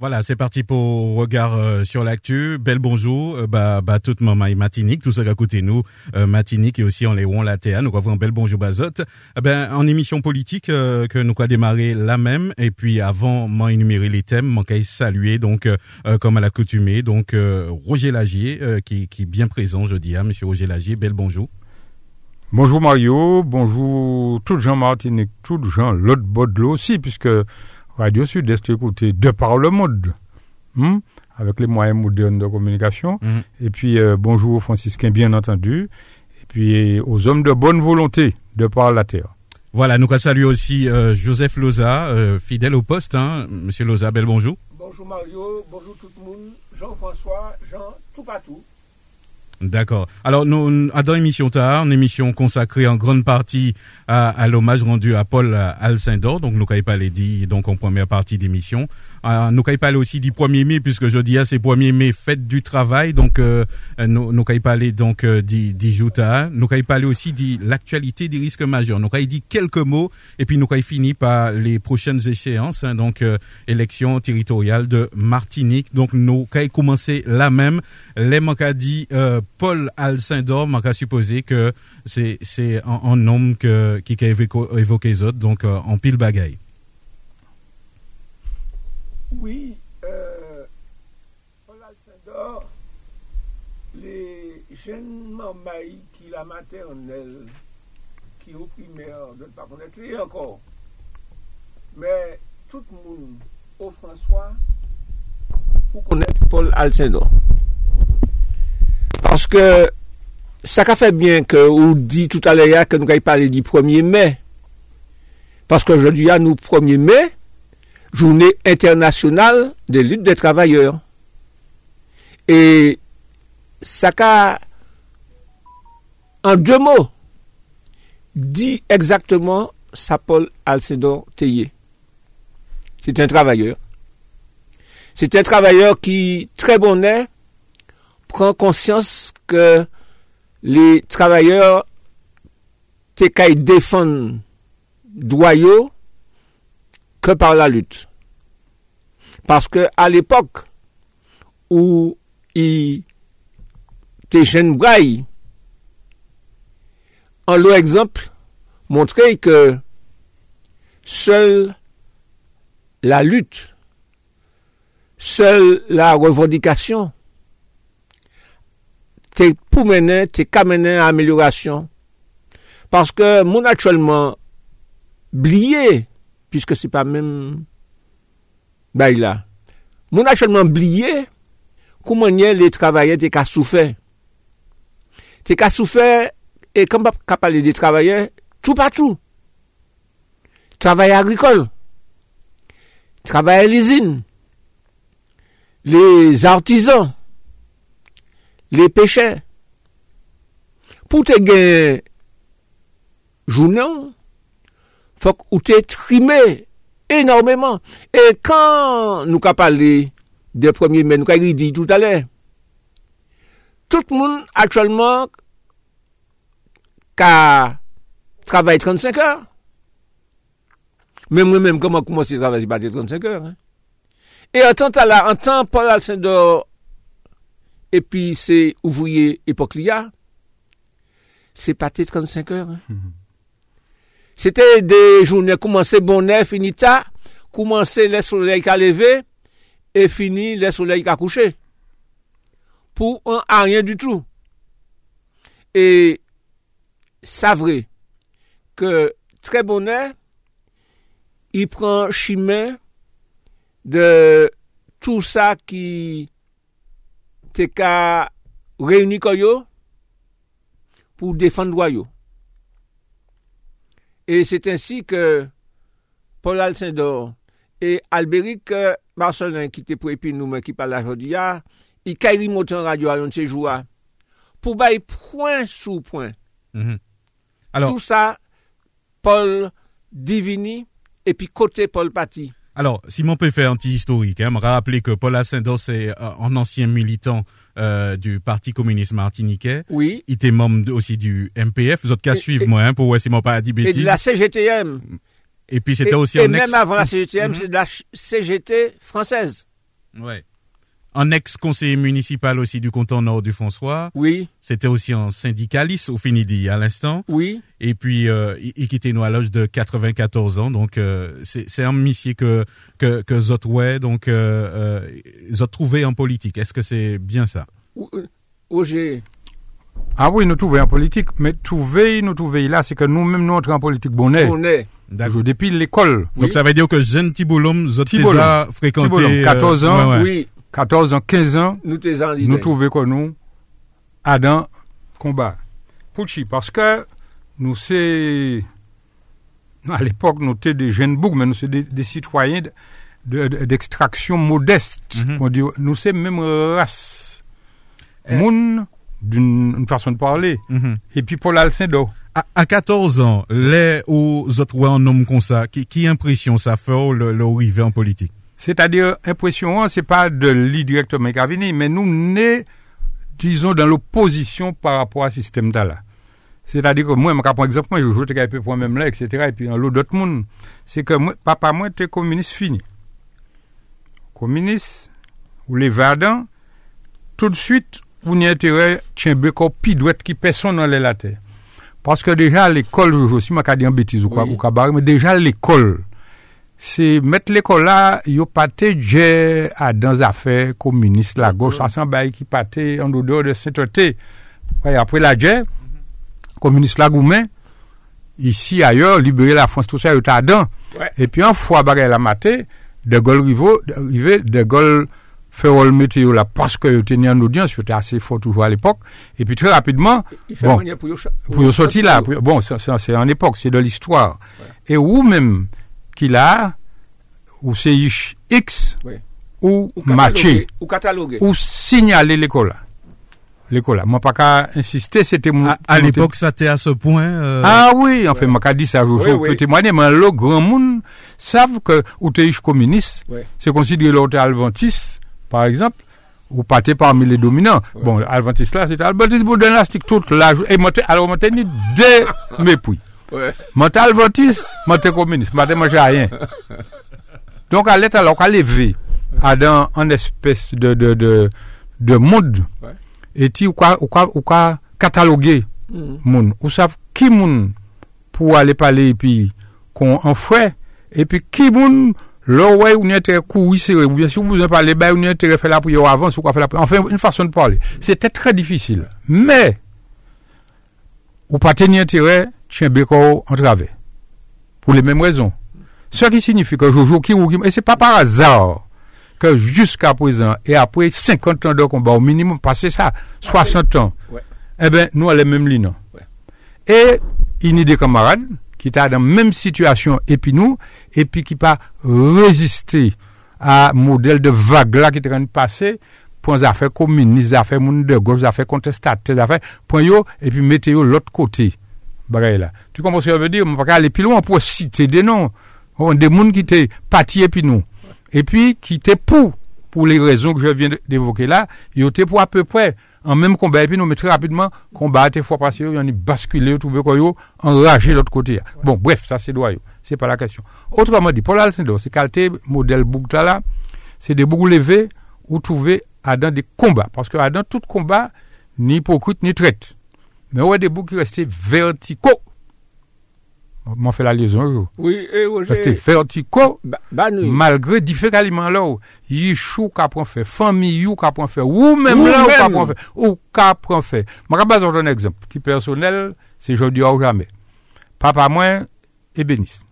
Voilà, c'est parti pour regard euh, sur l'actu. Bel bonjour, euh, bah, bah, toute maman et Matinique, tout ça à côté nous, euh, Matinique et aussi en Léon Latéa. Nous avons un bel bonjour Bazot. Eh ben, en émission politique euh, que nous avons démarré la même, et puis avant, m'en énumérer les thèmes, m'en saluer, donc, euh, euh, comme à l'accoutumée, donc, Roger Lagier, qui, qui est bien présent, je dis, hein, monsieur Roger Lagier, bel bonjour. Bonjour Mario, bonjour tout Jean Martinique, tout Jean l'autre bord de l'eau aussi, puisque Radio Sud-Est est écouté de par le monde, hmm, avec les moyens modernes de communication. Mhm. Et puis euh, bonjour aux franciscains, bien entendu, et puis aux hommes de bonne volonté de par la terre. Voilà, nous salué aussi euh, Joseph Loza, euh, fidèle au poste, hein, monsieur Loza, bel bonjour. Bonjour Mario, bonjour tout le monde, Jean-François, Jean, tout partout. D'accord. Alors, nous, dans l'émission tard, une émission consacrée en grande partie à, à l'hommage rendu à Paul Alcindor. Donc, nous n'avons pas dit, donc, en première partie d'émission. Euh, nous parlé aussi du 1er mai, puisque jeudi, c'est 1er mai, fête du travail. Donc, euh, nous nous avons donc, euh, du, Jouta. Nous avons parlé aussi de l'actualité des risques majeurs. Nous avons dit quelques mots, et puis nous avons fini par les prochaines échéances, hein, donc, euh, élection territoriale de Martinique. Donc, nous avons commencé la même. Les manqu'a dit, euh, Paul Alcindor, manqu'a supposé que c'est, un, un homme que, qui a évoqué, les autres, donc, euh, en pile bagaille. Oui, euh, Paul Alcindor, les jeunes mamailles qui la maternelle, qui au primaire, de ne pas connaître les encore. Mais tout le monde au François pour connaître Paul Alcindor. Parce que ça qu'a fait bien que vous dit tout à l'heure que nous avons parlé du 1er mai. Parce qu'aujourd'hui, à nous 1er mai, journée internationale de lutte des travailleurs. Et ça en deux mots, dit exactement ça Paul Alcindor Théier. C'est un travailleur. C'est un travailleur qui, très bon est, prend conscience que les travailleurs te qu'à défendre doyaux que par la lutte. Parce que à l'époque où il était jeune braille, en leur exemple, montrait que seule la lutte, seule la revendication, te pour mener, te qu'à mener à amélioration. Parce que mon actuellement blié, Piske se pa men bay la. Moun a chanman bliye kouman nye le travaye te ka soufe. Te ka soufe e kamba ka pale de travaye tout patou. Travaye agrikol. Travaye l'izine. Les artisans. Les pechers. Pou te gen jounan fòk ou te trimè enormèman. E kan nou ka pale de premier men, nou ka yi di tout alè, tout moun aktuellement ka travay 35 or. Men mwen menm koman koman si travay si pati 35 or. E an tan tala, an tan Paul Alcindor epi se ouvriye epok liya, se pati 35 or. Mm -hmm. Sete de jounen koumanse bonè, fini ta, koumanse le soley ka leve, e fini le soley ka kouche. Pou an a rien du tout. E sa vre, ke tre bonè, i pran chimen de tout sa ki te ka reuni koyo pou defan dwa yo. Et c'est ainsi que Paul Alcindor et Albéric Marcelin qui était pour nous qui parle aujourd'hui, il kairi monter en radio à un de ces jours pour bailler point sous point Mhm. Alors, Tout ça, Paul Divini, et puis côté Paul Paty. alors, Simon peut faire un petit historique. Hein, me rappeler que Paul Ascendant, c'est euh, un ancien militant euh, du Parti communiste martiniquais. Oui. Il était membre aussi du MPF. Vous autres qu'à Et- suivre et- moi, hein, pour voir si moi pas dit Et bêtises. de la CGTM. Et puis c'était et, aussi et un même ex. avant la CGTM, Mhm. c'est de la CGT française. Ouais. Un ex-conseiller municipal aussi du canton nord du François. Oui, C'était aussi un syndicaliste au Finidi à l'instant. oui. Et puis, euh, il, il quittait nous à l'âge de 94 ans. Donc, euh, c'est c'est un missier que, que, que Zot ouais, donc, euh, euh, Zot trouvé en politique. Est-ce que c'est bien ça? Ou- euh, Auger. Ah oui, nous trouvons en politique, mais trouver, nous trouver là, c'est que nous-mêmes, nous entrons en politique bonnet. On est. D'accord. Depuis l'école. Oui. Donc, ça veut dire que jeune Tiboulom, Zot fréquenté... Tiboulom, euh, 14 ans. ouais, ouais. Oui, 14 ans, 15 ans, nous nous trouvons que nous, Adam, combat. Pouchi, parce que nous, c'est, à l'époque, nous étions des jeunes boucs, mais nous, c'est des, des citoyens de- de- de- d'extraction modeste. Mhm. On dit, nous, c'est même race. Eh. Moun, d'une une façon de parler. Mhm. Et puis Paul Alcindor. À, à 14 ans, les où Zot ouais un homme comme ça, qui, qui impression ça fait le, le arrivé en politique? C'est-à-dire, impression, c'est pas de lui directement qui a venu, mais nous, nés, disons, dans l'opposition par rapport à ce système là. C'est-à-dire que moi, je prends exemple, moi, je joue un peu pour même là, etc. Et puis, dans l'autre monde, c'est que moi, papa, moi, t'es communiste fini. Communiste, ou les Verdun, tout de suite, vous n'y intérêt, tiens, béco, pidouette qui personne dans les la terre. Parce que déjà, l'école, je aussi, moi, dit en bêtise ou quoi, ou mais déjà, l'école, se met l'ekol la, yo pate dje a dan zafè komunist la goch, asan bayi ki pate an do do de sentote. Apre la dje, komunist la goumen, isi ayor, libere la Frans, tout sa yo ta dan. E pi an fwa bagay la mate, de gol rivo, de gol ferol meteo la, paske yo teni an audyans, yo te ase fò toujou al epok, e pi tre rapidman, bon, pou yo soti la, bon, se an epok, se de l'histoire. E ou menm, qu'il a, ou c'est X, ou Ou matché. Ou cataloguer. ou signaler l'école là. L'école là. Moi, pas qu'à insister, c'était mon. À, l'époque, ça était à ce point. euh, Ah oui, enfin, moi, qu'à dit ça, je Oui, je oui. peux témoigner, mais le grand monde savent que, ou t'es communiste, c'est considéré l'autre adventiste, par exemple, ou pâté parmi les dominants. Bon, adventiste là, c'était adventiste toute la journée. Et moi, alors, ni deux mépris. Mental votis, mental communiste, mental manger à rien. Donc, à l'état, on a levé à dans une espèce de, de, de, de monde. Ouais. Et tu, ou quoi, ou quoi, ou quoi cataloguer mm. moun. Ou savent qui moun pour aller parler et puis qu'on en fait. Et puis qui moun Lò wè ou nye tere kou wise ou bien si ou mouzen pale, bè ou nye tere fè la pou yo avans ou kwa fè la pou yo. Enfin, une façon de parler. C'était très difficile. Mais, ou pa te nye tere, béco en travers pour les mêmes raisons ce qui signifie que Jojo qui ou qui et c'est pas par hasard que jusqu'à présent et après 50 ans de combat au minimum passé ça 60 ans Ouais. eh ben nous à les mêmes lignes Ouais. et il y a des camarades qui étaient dans la même situation et puis nous et puis qui pas résister à modèle de vague là qui est en train de passer pour les affaires communistes, les affaires de gauche, les affaires contestataires, les affaires yo et puis mettez l'autre côté. Bagaille là. Tu comprends ce que je veux dire? On va pas aller plus loin citer des noms. On des gens qui étaient partis et puis nous. Et puis qui étaient pour, pour les raisons que je viens d'évoquer là, ils étaient pour à peu près en même combat et puis nous mais très rapidement combat des fois passé ils ont basculé trouvé quoi enragé l'autre côté bon bref ça c'est droit c'est pas la question autrement dit Paul Alcindor c'est qualité modèle Bougla c'est des bouts levés ou trouver dans des combats parce que dans tout combat ni hypocrite ni traite Men wè debou ki reste vertiko. Mwen fè la lezon yo. Oui, eh, e wè jè. Reste vertiko. Ba, ba nou. Malgre difere aliman la ou. Yi chou kapran fè. Fami yu kapran fè. Ou mèm la ou kapran fè. Ou kapran fè. Mwen kapaz an ton ekzamp. Ki personel, se jò di ou jamè. Papa mwen, ebenist.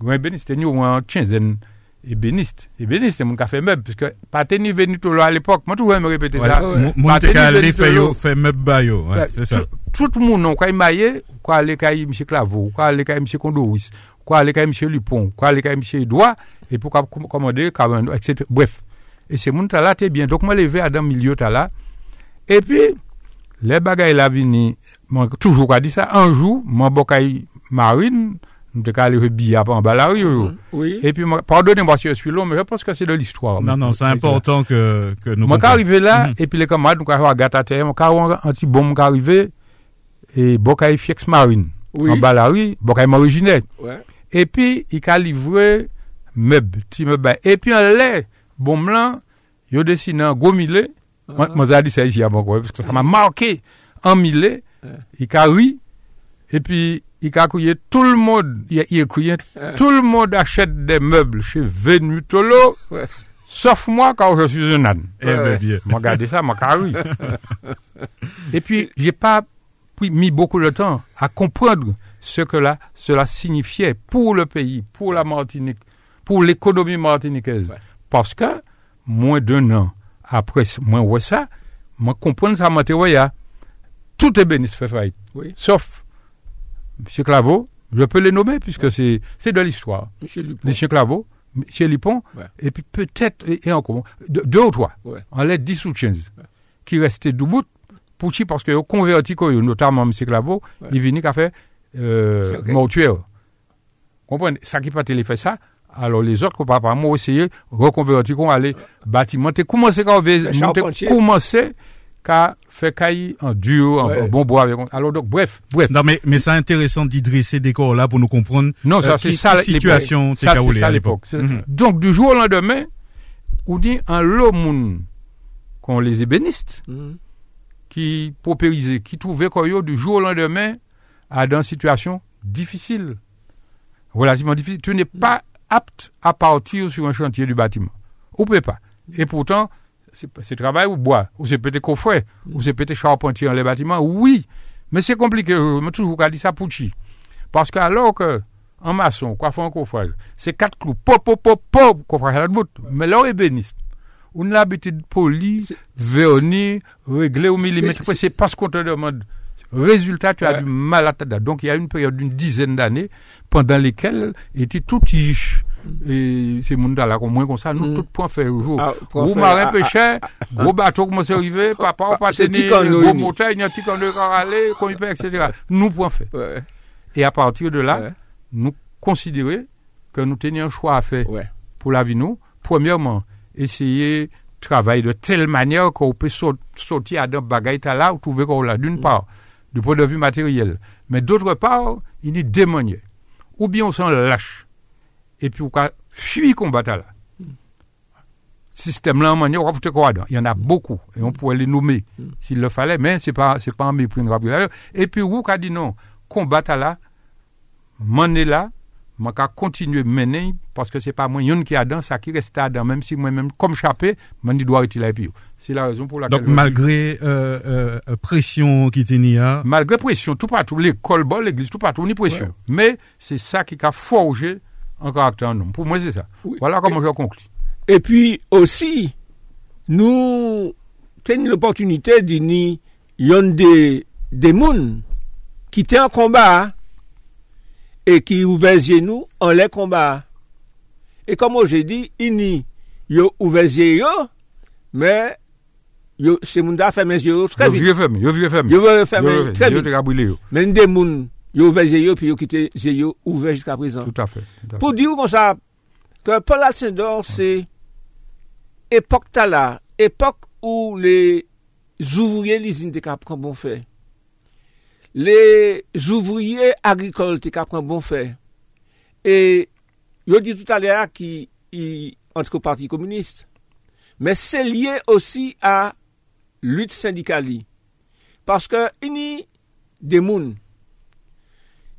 Gwen ebenist, te ni ou an tchenzen. Ébéniste ébéniste c'est mon café meuble puisque tout là à l'époque moi tout me répéter ça Mon- tout fait meuble bayo, c'est ça. Tout le monde, on quoi maillé, quoi aller kay M. Claveau, quoi aller kay M. Condoris, quoi aller kay M. Lupon, quoi aller kay M. Edouard, et pour com- commander, etc. Bref. Et c'est mon là, t'es bien. Donc, moi, levé à dans le milieu, là. Et puis, les bagailles la vini, toujours a dit ça, un jour, mon bocaille marine, nous te allé faire billard en bas. Oui. Et puis, moi, pardonnez-moi si je suis long, mais je pense que c'est de l'histoire. Non, non, c'est important que, que nous Moi, arrivé là, Mhm. et puis les camarades, nous, quand gâte à terre, moi, quand un petit bon, quand arrivé, et bocaille fiex marine, Oui. en bas la rue, bocaille originelle. Ouais. Et puis, il a livré meubles, petits meubles. Et puis, en lait, bon blanc, il a dessiné un gros millet. Moi, moi, j'ai dit ça ici avant, parce que ça m'a marqué un millet. Il a ri. Et puis, il a crié, tout le monde, il a, il a crié, tout le monde achète des meubles chez Venutolo, Ouais. sauf moi quand je suis un âne. Eh ben, Ouais. bien. Regardez ça. Et puis, j'ai pas mis beaucoup de temps à comprendre ce que là, cela signifiait pour le pays, pour la Martinique, pour l'économie martiniquaise. Ouais. Parce que, moins d'un an après, moi, ouais ça, moi, comprendre ça, moi, tout est béni, fait faillite. Oui. Sauf, M. Claveau, je peux les nommer puisque c'est, c'est de l'histoire. M. Claveau, M. Lipon, Ouais. et puis peut-être, et, et encore, deux, deux ou trois, Ouais. en l'aide 10 ou 15, qui restaient debout, pour qui, parce qu'ils ont converti, notamment M. Claveau, Ouais. il venait qu'à faire euh, C'est ok. mortuaire. Comprenez? Ça qui pas télé fait ça, alors les autres, papa, moi, essayé, reconvertir, qu'on allait bâtiment, commencé quand faire caille en dur, en, Ouais. en bon bois, avec, alors donc, bref, bref. Non, mais, mais c'est intéressant d'y dresser des corps là pour nous comprendre. Non, ça euh, c'est ça situation Ça caoulé c'est ça à l'époque. Mhm. Donc du jour au lendemain, on dit un lot moun qu'on les ébénistes Mhm. qui paupérisaient, qui trouvaient qu'on du jour au lendemain à dans une situation difficile, relativement difficile. Tu n'es pas apte à partir sur un chantier du bâtiment. Ou peut pas. Et pourtant, c'est travail ou bois, ou c'est peut-être coffret, ou c'est peut-être charpentier dans les bâtiments. Oui, mais c'est compliqué. Je me toujours dit ça pour chi. Parce que alors que un maçon, quoi fait un coffrage, c'est quatre clous, pop, pop, pop, pop, coffrage à la bout. Mais là, ébéniste. On a l'habitude poli, verni, réglé au millimètre. c'est- parce qu'on te demande. Résultat, tu as Ouais. du mal à t'adapter. Donc, il y a une période d'une dizaine d'années pendant lesquelles était tout tiche. Et ces monde là, au moins comme ça, nous, Mm. tout point fait au jour. Ah, Gros fait, marin ah, pêcheur, gros bateau commence à arriver, papa, on passe c'est ni gros montagne, un petit camp de y peut, etc. Nous, point fait. Ouais. Et à partir de là, Ouais. nous considérer que nous tenions un choix à faire Ouais. pour la vie, nous. Premièrement, essayer de travailler de telle manière qu'on peut sortir à d'un bagaille là ou trouver qu'on l'a, d'une part, du point de vue matériel. Mais d'autre part, il dit démonier. Ou bien on s'en lâche. Et puis on va fuir combattre là. Système là, en manière, on va foutre quoi dedans. Il y en a beaucoup. Et on pourrait les nommer s'il le fallait, mais c'est pas, c'est pas un mépris de rapide. Et puis, vous, a dit non, combattre là, m'en est là, moi, qu'à continuer mener, parce que c'est pas moi, yon qui a dans ça qui reste dedans, même si moi-même, comme chapé, m'en dit doit retirer puis. C'est la raison pour laquelle. Donc, malgré euh, euh, pression qui tenait à, Malgré pression, tout partout, l'école, bon, l'église, tout partout, on y pression. Mais c'est ça qui a forgé un caractère homme. Pour moi, c'est ça. Oui. Voilà comment je conclue. Et puis aussi, nous tenons l'opportunité yon des des moun qui étaient en combat et qui ouvert nous en les combats. Et comme j'ai dit, ini yo ouvert yo, mais yo c'est moun da fait mes yeux très Yo vite. vieux femme, yo vieux femme. Yo faire Yo- très yo vite. yo. Mais des moun Yo ouve zye yo, pi yo kite zye yo ouve jiska prezant. Tout afe. Po di ou kon sa, ke Paul Alcindor se epok tala, epok ou le zouvriye lizine te kap kon bon fey. Le zouvriye agrikol te kap kon bon fey. E yo di tout alè a ki entre parti komunist. Men se liye osi a lut syndikali. Paske ini de moun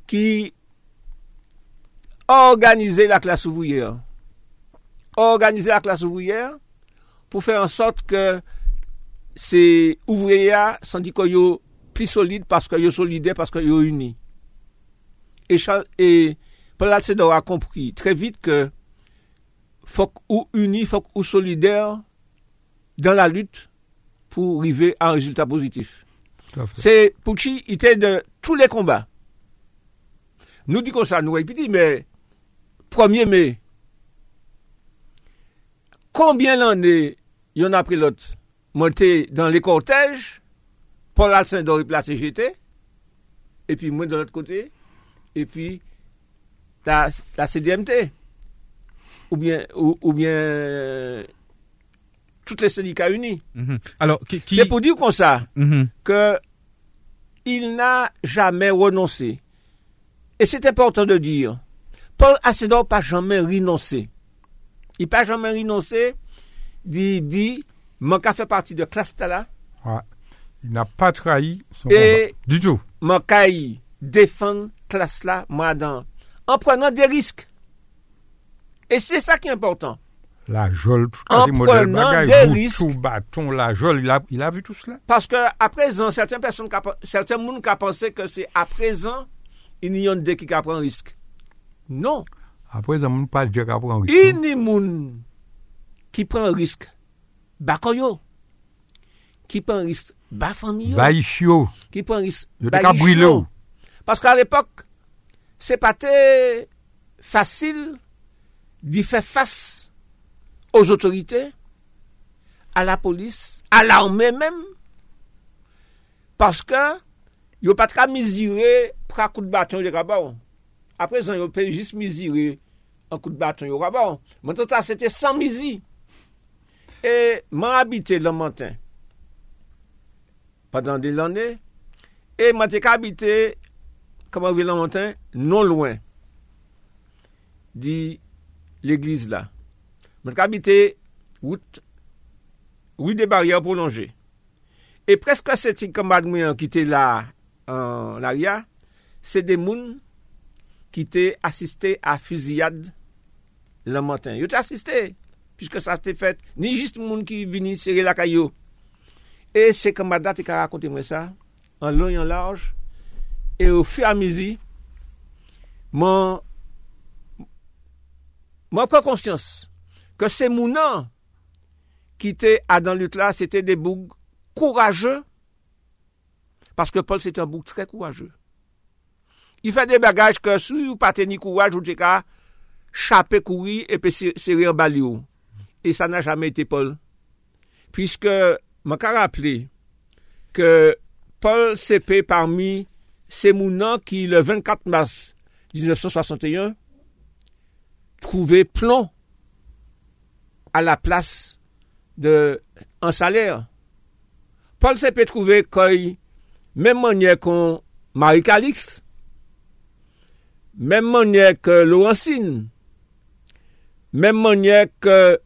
qui organiser la classe ouvrière. Organiser la classe ouvrière pour faire en sorte que ces ouvriers syndicat yo plus solides parce que yo solidaires parce que yo unis. Et, Paul Alcindor a compris très vite que faut ou unis, faut ou solidaires dans la lutte pour arriver à un résultat positif. C'est Pucci il était de tous les combats. Nous comme ça, nous répétons, mais 1er mai, combien l'année y en a pris l'autre? Monté dans les cortèges Paul Alcindor et la CGT, et puis moi de l'autre côté, et puis la, la CDMT, ou bien, ou, ou bien toutes les syndicats unis. Mhm. Alors, qui, qui- C'est pour dire comme ça Mhm. que il n'a jamais renoncé. Et c'est important de dire, Paul Alcindor n'a pas jamais renoncé. Il n'a jamais renoncé. Il dit, qui fait partie de classe là, Ouais. Il n'a pas trahi son Et- combat. Du tout. moi qui défendre classe là, moi dans, en prenant des risques. Et c'est ça qui est important. La jole, tout En prenant des risques. tout, bâton, la jole, il a, il a vu tout cela. Parce que à présent, certaines personnes, certains monde qui pensé que c'est à présent, ini yon de ki ka pran risk. Non. Apre zan moun pa de ki ka pran risk. Ini moun ki pran risk bako yo. Ki pran risk ba fami yo. Ba ish yo. Ki pran risk ba ish yo. Paske al epok, se patè fasil di fè fass os otorite, a la polis, a l'armè mèm, paske Yo patra mizire pra kout baton yo rabaw. Apre zan yo pe jist mizire an kout baton yo rabaw. Mwen ton ta sete san mizi. E man habite lomantin. Padan de lande. E mwen te ka habite kaman vi lomantin non lwen. Di l'eglize la. Mwen te ka habite wout Ou y de barrière prolongée. E preske se ti kamad mwen ki te la an l'aria, se de moun ki te asiste a fuziyad lan matin. Yo te asiste, piske sa te fet, ni jist moun ki vini sere lakay yo. E se kamada te ka rakonte mwen sa, an lon yon larj, e ou fi amizi, man, man pre konsyans, ke se moun nan, ki te adan lut la, se te de boug kouraje, Parce que Paul, c'est un bouc très courageux. Il fait des bagages que si vous pas ni courage, vous avez chaper courir et puis serrer en balio. Et ça n'a jamais été Paul. Puisque, m'a rappelé que Paul CP parmi ces mounans qui, le 24 mars 1961, trouvaient plomb à la place de un salaire. Paul CP trouvait que même manière qu'on Marie Calix, même manière que Laurentine, même manière que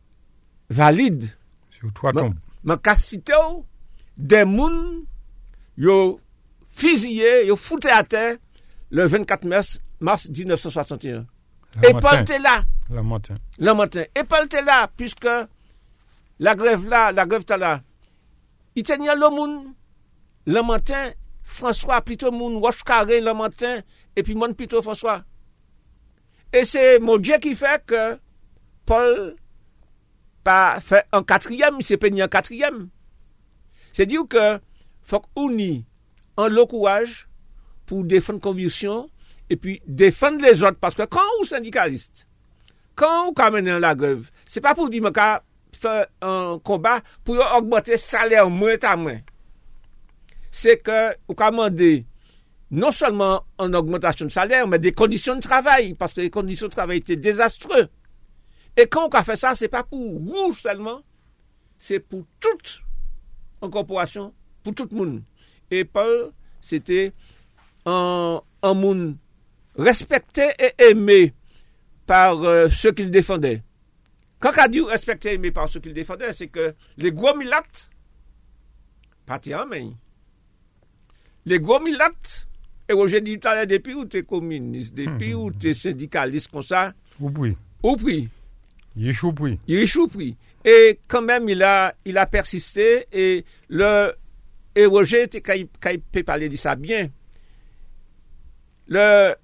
Valide, Sur trois tombes. ou, des moun, yo fusillé, yo fouté à terre le 24 mars, mars 1961. Le Et. Paul était là, Le matin. le matin. Et Paul était là, puisque la grève là, la grève là. Il tenait le moun, le matin, François plutôt moun roche carré le matin, et puis Mon plutôt François. Et c'est mon Dieu qui fait que Paul pas fait en quatrième, il s'est peigné en quatrième. C'est dire que faut unir en le courage pour défendre conviction et puis défendre les autres. Parce que quand on est syndicaliste, quand on mène la grève, c'est pas pour dire qu'on fait un combat pour augmenter salaire moins à moins. C'est que vous demandez non seulement une augmentation de salaire, mais des conditions de travail, parce que les conditions de travail étaient désastreuses. Et quand on a fait ça, c'est pas pour vous seulement, c'est pour toute une corporation, pour tout le monde. Et Paul, c'était un, monde respecté et aimé par euh, ceux qu'il défendait. Quand on dit respecté et aimé par ceux qu'il défendait, c'est que les gros milates, en main. Les gros milates, et Roger dit tout à l'heure, depuis où tu es communiste, depuis où tu es syndicaliste comme ça, Ou oui. au prix. Il est chaud pris. Il échoue pris. Et quand même, il a, il a persisté et le, et Roger, était- quand il, peut parler de ça bien, le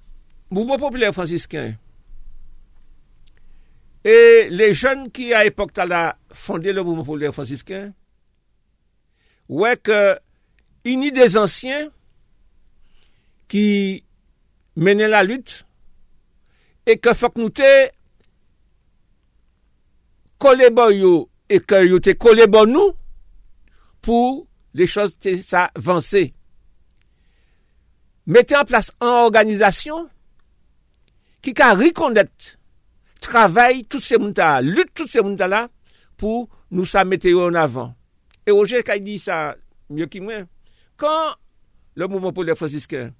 mouvement populaire franciscain et les jeunes qui, à l'époque, fondé le mouvement populaire franciscain, ouais que, uni des ansyen ki mene la lut e ke fok nou te kole bo yo e ke yo te kole bo nou pou le chos te sa vanse. Mete an plas an organizasyon ki ka rikondet travay tout se moun ta, lut tout se moun ta la pou nou sa mete yo an avan. E oje ka yi di sa myo ki mwen. Quand le mouvement pour les franciscains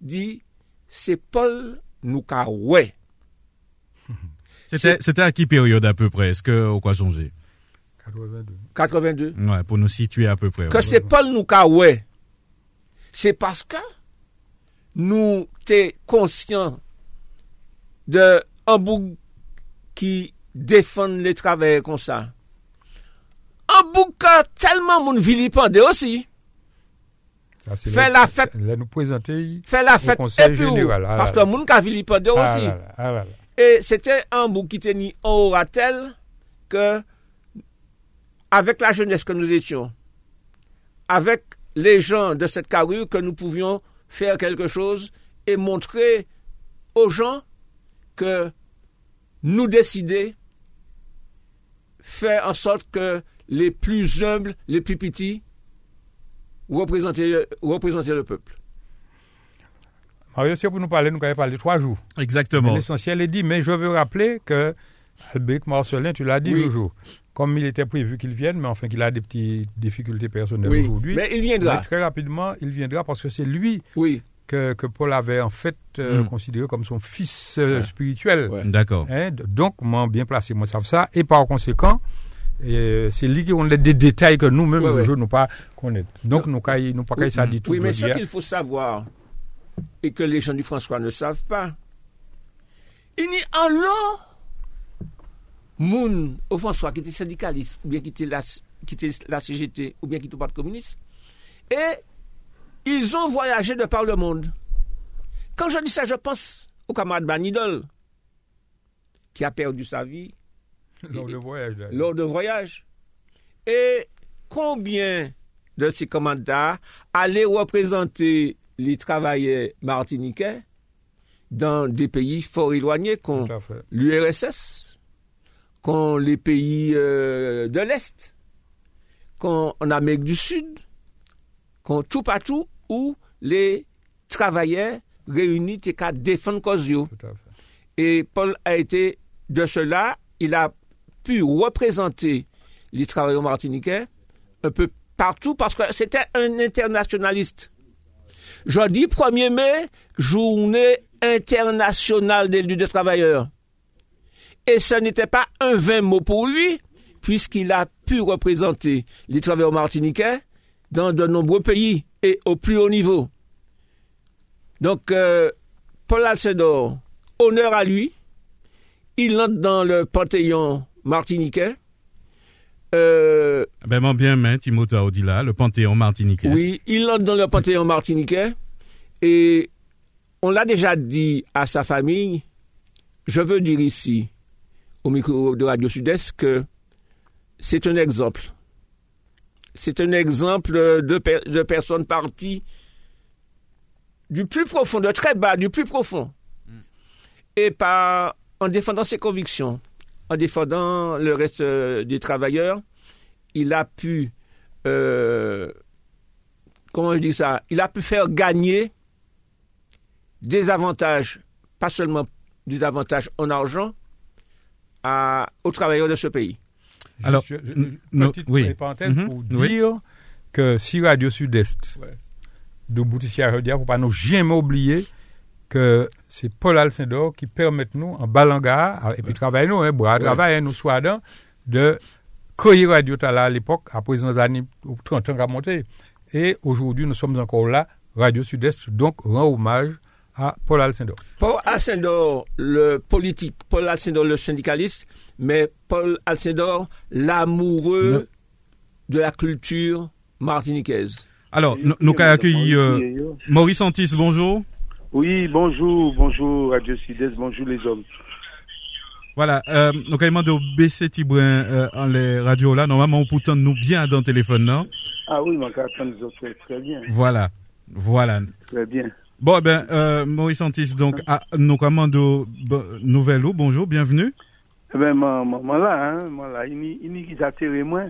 dit c'est Paul nous ouais. C'était c'était à qui période à peu près? Est-ce que au quoi songer 82. 82. Ouais, pour nous situer à peu près. que c'est Paul nous ouais. C'est parce que nous t'es conscient de un bout qui défend les travailleurs comme ça. Que tellement moun vilipendé aussi. Fait là- la présenter. Fait la ah Parce là que moun ka Ah ah là là. Et c'était un bout qui tenait en oratel que, avec la jeunesse que nous étions, avec les gens de cette carrure, que nous pouvions faire quelque chose et montrer aux gens que nous décider faire en sorte que les plus humbles, les plus petits, représentaient, représentaient le peuple. Mario, c'est pour nous parler, nous avons parlé trois jours. Exactement. L'essentiel est dit, mais je veux rappeler que Albéric Marcelin, tu l'as dit Oui. le jour, comme il était prévu qu'il vienne, mais enfin qu'il a des petites difficultés personnelles Oui, aujourd'hui. mais il viendra. mais très rapidement, il viendra parce que c'est lui Oui, que, que Paul avait en fait euh, Mm. considéré comme son fils euh, Ouais. spirituel. Ouais. D'accord. Hein, donc, moi, bien placé, moi, ça ça. Et par conséquent, euh, c'est lui qui a des détails que nous-mêmes, Ouais, ouais. nous pas connaître. Donc, nous, caille- nous pas ça dit tout. Oui, mais ce qu'il faut savoir, et que les gens du François ne savent pas, il y a un lot moun au François qui était syndicaliste, ou bien qui était la, qui était la CGT, ou bien qui était au Parti communiste, et ils ont voyagé de par le monde. Quand je dis ça, je pense au camarade Banidol, qui a perdu sa vie Lors de voyage. là. lors de voyage. Et combien de ces commandants allaient représenter les travailleurs martiniquais dans des pays fort éloignés, comme l'URSS, comme les pays euh, de l'Est, comme en Amérique du Sud, comme tout partout où les travailleurs réunis étaient qu'à défendre cause. Et Paul a été de cela, il a pu représenter les travailleurs martiniquais un peu partout parce que c'était un internationaliste. Jeudi 1er mai, journée internationale des luttes des travailleurs. Et ce n'était pas un vain mot pour lui, puisqu'il a pu représenter les travailleurs martiniquais dans de nombreux pays et au plus haut niveau. Donc, euh, Paul Alcedor, honneur à lui. Il entre dans le panthéon martiniquais. Euh, Ben, mon bien, main, Timothée Audila, le Panthéon martiniquais. oui, il entre dans le panthéon martiniquais. Et on l'a déjà dit à sa famille. Je veux dire ici, au micro de Radio Sud-Est, que c'est un exemple. C'est un exemple de, per- de personnes parties du plus profond, de très bas, du plus profond. Et par, en défendant ses convictions, en défendant le reste euh, des travailleurs, il a pu, euh, comment je dis ça, il a pu faire gagner des avantages, pas seulement des avantages en argent, à, aux travailleurs de ce pays. Alors, je- je- no- petite oui. parenthèse Mhm, pour oui. dire que si Radio Sud-Est Ouais. de Boutissia il faut pas nous jamais oublier que c'est Paul Alcindor qui permet nous, en Balanga, et puis travailler nous, hein, bois, Ouais. travailler nous, soit dans, de créer Radio Tala à l'époque, après les années 30 ans à monter. Et aujourd'hui, nous sommes encore là, Radio Sud-Est, donc rend hommage à Paul Alcindor. Paul Alcindor, le politique, Paul Alcindor, le syndicaliste, mais Paul Alcindor, l'amoureux de la culture martiniquaise. Alors, nous nous avons accueilli euh, Maurice Antis, bonjour. Oui, bonjour, bonjour Radio Sud-Est, bonjour les hommes. Voilà, euh, nous avons demandé au BC Tibrin euh, en les radios là. Normalement, on pourtant nous bien dans le téléphone, non? Ah oui, mon gars, nous autres, très bien, Voilà, voilà. très bien. Bon, ben, euh, Maurice Antis, donc, à nous commandons nouvelle ou bonjour, bienvenue. Eh ben, moi, moi, moi là, hein, moi là, il n'y qui s'attire moi.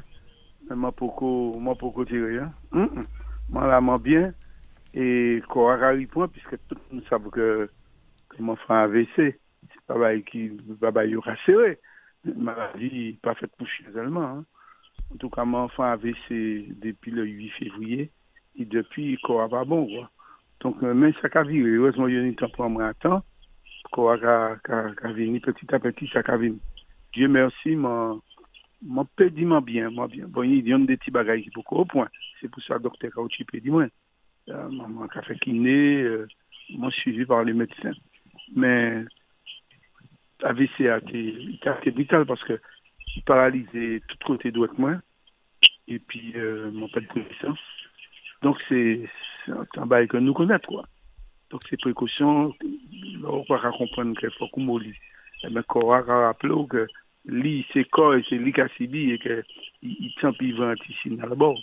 Men mwen poko, mwen poko tire, hein. Mwen la mwen bien, e ko a raripon, piske tout moun sav ke, ke mwen fwa AVC. Se pa bay ki, pa bay yo rasere. Maladi pa fet pou chien zelman, hein. En tout ka, mwen fwa AVC depi le 8 fevriye, e depi ko a va bon, kwa. Donk men sa ka vire, wèz mwen yon itan pou mwen atan, ko a ka, ka, ka vini, petit a petit sa ka vini. Dieu merci, mwen pedi mwen bien, mwen bien. Bon, yon de ti bagay ki pou ko au point. Se pou sa doktor ka ou mwen mwen ka fe kiné, euh, mwen suivi par les médecins. Men, AVC a te, a te vital paske paralize tout kote dwek mwen. E pi, euh, mwen pa de connaissance. Donc, c'est c'est un bail que nous connaître, quoi. Donc, ces précautions, on va comprendre qu'il faut qu'on. Eh bien, qu'on va rappeler que lui, c'est corps et c'est lui qui a subi et que il il tient puis il va anticiner d'abord.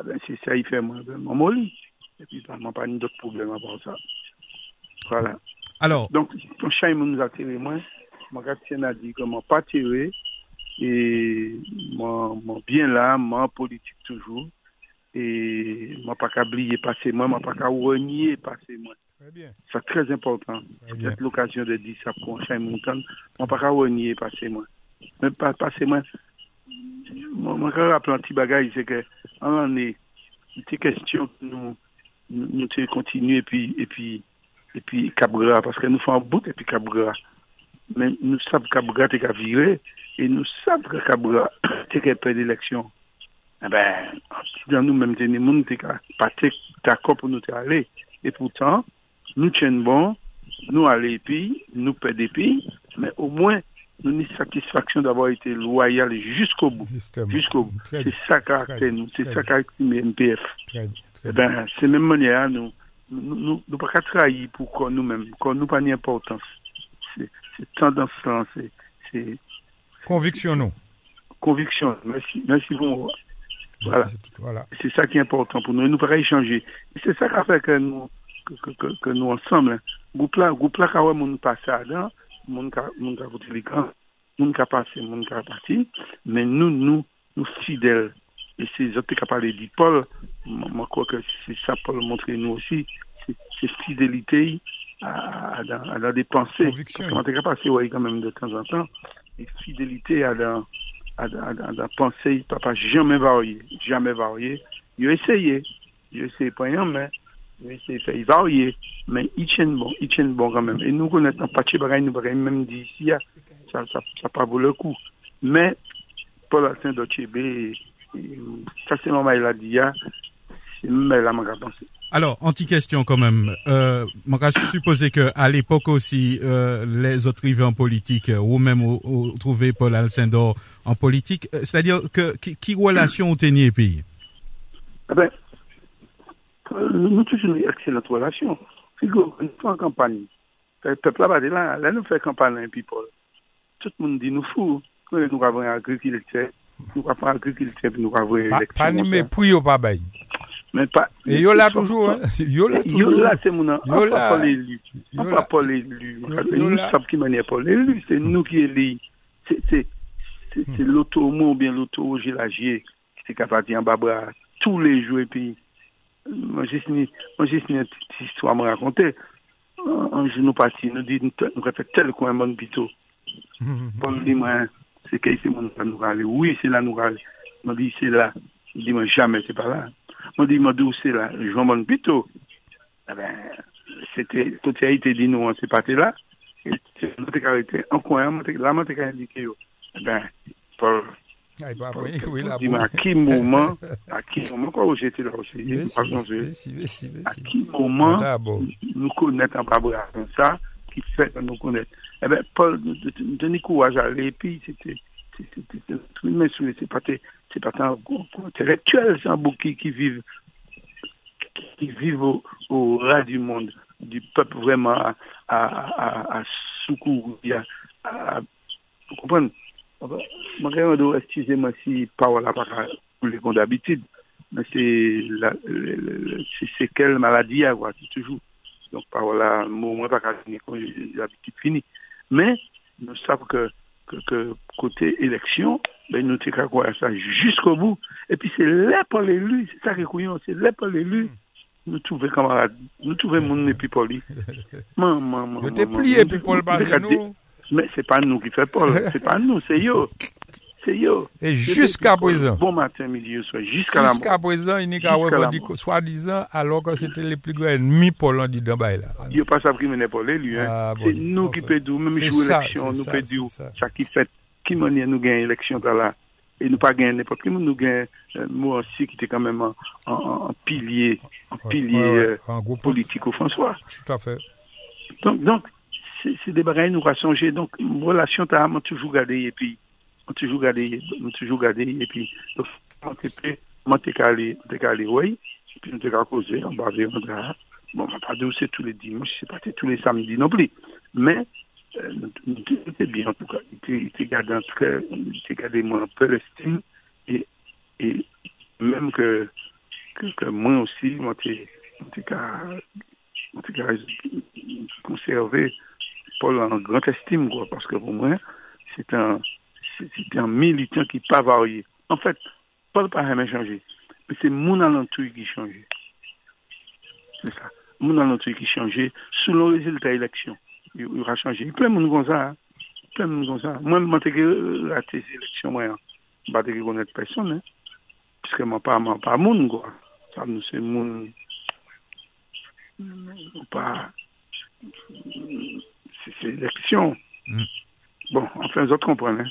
Eh bien, c'est ça, il fait moi, mon molli. Et puis, vraiment, pas d'autres problèmes à part ça. Voilà. Alors, Donc, chat, il nous a tiré moins. Mon gardien a dit comment pas tirer. Et mon, mon bien là, mon politique toujours. Et moi, pas qu'à oublier passer moi, moi, pas qu'à renier passer moi. C'est très important. Bien. Peut-être l'occasion de dire ça pour chat montagne. Moi, pas qu'à renier passer moi. Même pas passer moi. Moi, moi, quand je rappelle un petit bagage, c'est que, en année, c'est question que nous, nous, nous te continuer et puis, et puis, et puis Cabra, parce que nous faisons un bout et puis Cabra. Mais nous savons que Cabra t'es qu'à virer, et nous savons que Cabra t'es qu'à perdre l'élection. Eh ben, dans nous qu'à pas t'es d'accord pour nous aller. Et pourtant, nous tiennent bon, nous aller et puis, nous perdre des pays, mais au moins, nous avons une satisfaction d'avoir été loyal jusqu'au bout. Jusqu'au bout. C'est ça caractère nous, c'est ça caractère MPF. Eh ben, c'est même manière, nous, nous, nous, nous pas trahir pour nous-mêmes, nous pas d'importance. C'est, c'est tendance là, c'est, c'est Conviction, non. conviction. Merci, merci vous. Voilà. C'est tout. Voilà. C'est ça qui est important pour nous. Et nous pas échanger. C'est ça qui a fait que nous, que, que, que, que nous ensemble, hein, groupe là, groupe là, quand on passe mon ka, mon ka voté les grands, ka passé, mon ka parti, mais nous, nous, nous fidèles. Et c'est autres qui a parlé dit Paul, moi moi, crois que c'est ça Paul montrer nous aussi, c'est c'est fidélité à, pensées. Conviction. Parce qu'on est passé, ouais, quand même de temps en temps, et fidélité à dans, à, dans pensée, papa jamais varié, jamais varié. Il a essayé, il a essayé pas rien, mais il a essayé de varier, mais il tient bon, il tient bon quand même. Et nous connaissons pas de bagaille, nous bagaille même d'ici, ah, ça, ça, ça pas vaut le coup. Mais, Paul Altin d'Ochébé, ça c'est normal, il a dit, ah, c'est même là, pensé. alors, anti-question quand même. Euh, on va supposer que à l'époque aussi, euh, les autres arrivés en politique, euh, ou même au- trouver Paul Alcindor en politique, euh, c'est-à-dire que qui, qui relation au tenir pays Eh ben, euh, nous toujours une excellente relation. Figure, fois en campagne, le peuple là-bas, là, là, nous fait campagne, Paul. Tout le monde dit nous fous. Nous nous avons un un agriculteur, puis nous avons une Pas, élection. pas ni mépris au pas bail. Mais pas. Et yo là toujours, hein. Yo Yo mon nom. Yo Paul élu. On Yo pas là. Paul élu. Yo- Parce que yo nous là. savons qui manière Paul élu. C'est nous qui élu. C'est, c'est, c'est, c'est l'auto-mot ou bien l'auto-gélagier qui est capable de dire en bas bras tous les jours. Et puis, moi, j'ai signé, moi, j'ai signé une petite histoire à me raconter. Un un jour, nous partis, nous dit, nous se ke se moun la nou rale. Oui, se la nou rale. Mwen di se la. Di mwen jame se pa la. Mwen di mwen di ou se la. Joun moun pito. Eh ben, se te, tote a ite di nou an se pate la. Se nou te karete. An kwen, la mwen te karete ki yo. Eh ben, pou... A ki mouman, a ki mouman, kwa ou jete la ou se, a ki mouman, nou konet an pa bou a kon sa, qui fait que nous connaître. Eh ben, Paul, donner courage à aller, puis c'était, souhaite, c'est pas, c'est pas tant intellectuel, bouc qui, qui vivent, qui vivent au, au ras du monde, du peuple vraiment à, à, à, à secourir, à, à, vous comprenez? Quand même, excusez-moi si parole n'a pas comme d'habitude, mais c'est quelle maladie à quoi, c'est toujours. Donc, par voilà, moi, pas qu'à finir j'ai l'habitude finie. Mais, nous savons que, que, que côté élection, ben nous t'es croire ça jusqu'au bout. Et puis c'est là pour l'élu, c'est ça qui est couillon, c'est là pour l'élu. Nous trouvons camarades, nous trouvons mon et puis pour lui. Man, man, man, Yo te fait Paul, c'est pas nous, c'est yo. c'est yo. Et jusqu'à présent. Bon matin, midi, soir, jusqu'à la mort. Jusqu'à présent, il n'y a qu'à soi-disant, alors que c'était les plus grands ennemis pour l'Andi Dambaï, là. Il n'y a pas sa prime n'importe lui, hein. Ah, bon, c'est nous qui pédons, même si l'élection, nous pédons, ça qui fait, qui manière nous gagne l'élection, là. E nou pa gen nepot ki moun nou gen mou ansi ki te kanmen an pilye politiko François. Tout afe. Donk, se de bagay nou rasonje. Donk, mou relasyon ta amant toujou gade. E pi, on t'es calé, on t'es calé, oui, et puis on t'es qu'à causer, on va on va Bon, on va pas dire c'est tous les dimanches, c'est pas tous les samedis non plus. Mais, euh, nous- nous était bien, en tout cas. Il était- il était gardé, en tout cas, il était gardé, moi, un peu l'estime, qu'à, en tout cas, conserver Paul en grande estime, quoi, parce que pour moi, c'est un, c'est un militant qui pas varié. En fait, Paul n'a pas jamais changé, mais c'est mon alentour qui change. C'est ça. Mon alentour qui change selon les résultats de l'élection. Il, il aura changé. Il y a plein de monde comme ça. hein. Plein de monde comme ça. Moi, je suis raté ces élections, moi, hein. je ne vais pas connaître personne, hein. Puisque je ne pas, moi, pas monde, quoi. Ça, nous, c'est mon, pas, c'est c'est l'élection. Mm. Bon, enfin, les autres comprennent. Hein.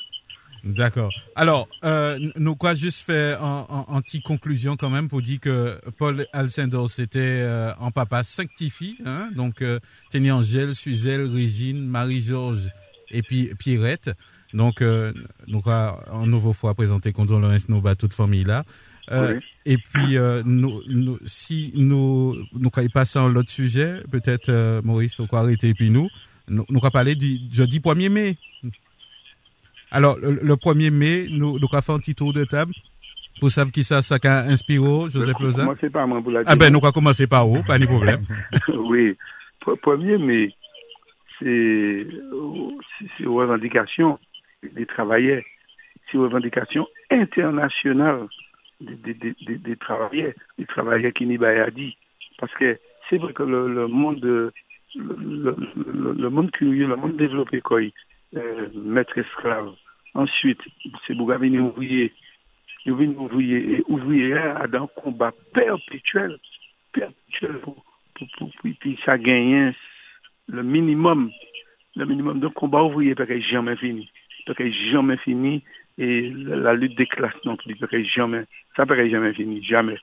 D'accord. Alors, euh, nous quoi juste fait en, en, en petite conclusion quand même pour dire que Paul Alcindor c'était euh, en papa sanctifie, hein, donc euh, tenait Angèle, Suzelle, Régine, Marie-Georges et puis Pierrette. Donc, euh, donc en nouveau fois présenté condoléances nous à toute famille là. Euh, Oui. Et puis, euh, nous, nous, si nous nous allons passer à l'autre sujet, peut-être euh, Maurice, on va arrêter et puis nous, nous, nous allons parler du jeudi 1er mai. Alors, le, le 1er mai, nous, nous allons faire un petit tour de table pour savoir qui ça, ça a inspiré Joseph. Commencez par moi pour la Ah ben, nous allons commencer par où, pas de problème. oui. Pre- Premier, mais c'est aux revendications des travailleurs. C'est aux revendications internationales des, des, des, des, des travailleurs, des travailleurs qui n'y a dit. Parce que c'est vrai que le, le monde le, le, le, le monde curieux, le monde développé, quoi, euh, maître esclave. Ensuite, c'est Bougavini ouvrier. Il vient ouvrier et ouvrier a un combat perpétuel, perpétuel pour, pour, puis ça gagne le minimum, le minimum de combat ouvrier parce n'est jamais fini. Parce n'est jamais fini et la, lutte des classes non plus, parce jamais, ça parce jamais fini, jamais,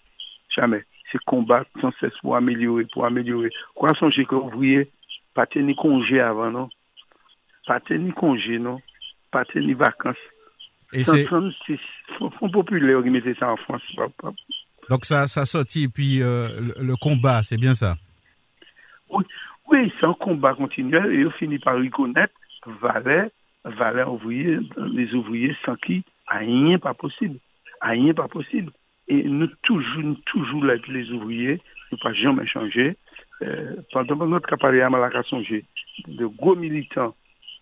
jamais. C'est combattre sans cesse pour améliorer, pour améliorer. Quoi songer que ouvrier, pas tenir congé avant, non? Pas tenir congé, non? Pas tenir vacances. Et c'est, 136 fonds fonds populaires qui mettaient ça en France. Pas- pas- donc sortit, et puis euh, le, combat, c'est bien ça? Oui, oui c'est un combat continuel et on finit par reconnaître valeur, valeur ouvrier, les ouvriers sans qui rien pas possible. Rien pas possible. Et nous toujours, nous les ouvriers, nous pas jamais changé. Euh, pendant notre capacité à Malaka songer, de gros militants,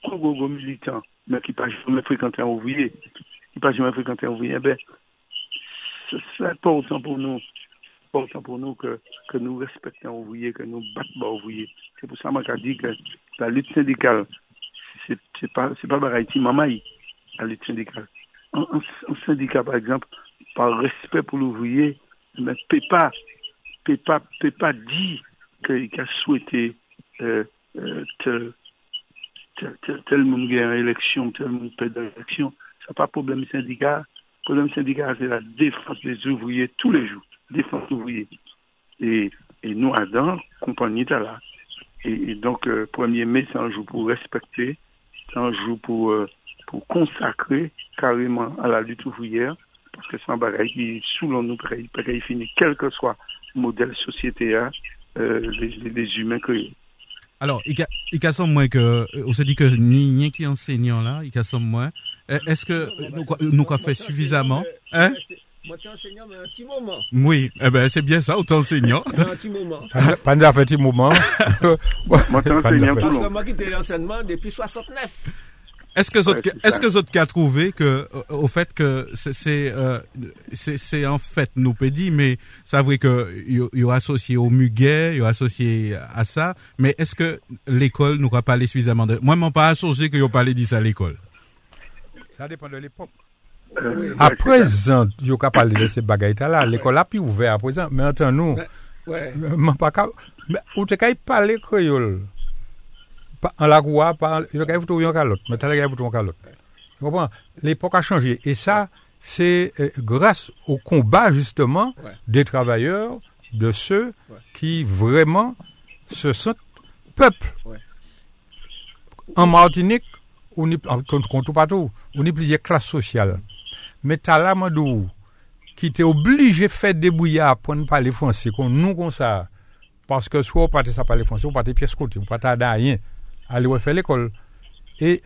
gros, gros militants, mais qui pas jamais fréquenté un ouvrier, qui pas jamais fréquenté un ouvrier, ben, c'est important pour nous important pour nous que, que nous respections les ouvriers, que nous battons les ouvriers. C'est pour ça que je dit que la lutte syndicale, c'est pas c'est pas pareil, mamaï, la lutte syndicale. Un, syndicat, par exemple, par respect pour l'ouvrier, ne peut pas, peut pas, peut pas dire qu'il a souhaité euh, euh, tel, tel, tel, tel monde gagne élection, tel monde perd l'élection. C'est pas problème syndical. Le problème syndical, c'est la défense des ouvriers tous les jours défense ouvrier. Et, et nous, Adam, compagnie là. Et, et donc, euh, 1er mai, c'est un jour pour respecter, c'est un jour pour, euh, pour consacrer carrément à la lutte ouvrière, parce que c'est un bagage qui, selon nous, pareil fini, quel que soit le modèle sociétaire, euh, les, les, les humains créés. Alors, il y a, moins que, euh, on se dit que ni, ni qui est enseignant là, il y a moins. Euh, Est-ce que nous, nous avons fait suffisamment? Hein? Moi, tu enseignant, mais un petit moment. Oui, eh ben, c'est bien ça, autant enseignant. Un petit moment. Pas de fait un moment. Moi, t'es enseignant tout Parce long. que moi, qui t'ai l'enseignement depuis 69. Est-ce que Zot, est-ce que Zot a trouvé que, au fait que c'est, c'est, euh, en fait nous pédit, mais ça vrai que y associé au muguet, y associé à ça, mais est-ce que l'école nous a parlé suffisamment de, moi, m'en pas associé que y a parlé de ça à l'école. Ça dépend de l'époque. Oui. A prezant, yo ka pale de se bagay ta la, l'ekol api ouve a prezant, men anten nou, men pa ka, ou te ka yi pale kreol, en la cour, pas yon calotte, mais calotte. Tu comprends L'époque a changé et ça c'est euh, grâce au combat justement Ouais. des travailleurs, de ceux Ouais. qui vraiment se sentent peuple. Ouais. En Martinique, on est en tout partout, on est plusieurs classes sociales. Mais t'as là Madou qui était obligé de faire des bouillards pour ne parler français nous comme ça parce que soit on partait ça parler français, on partait pièce côté, on partait à rien, aller faire l'école. Et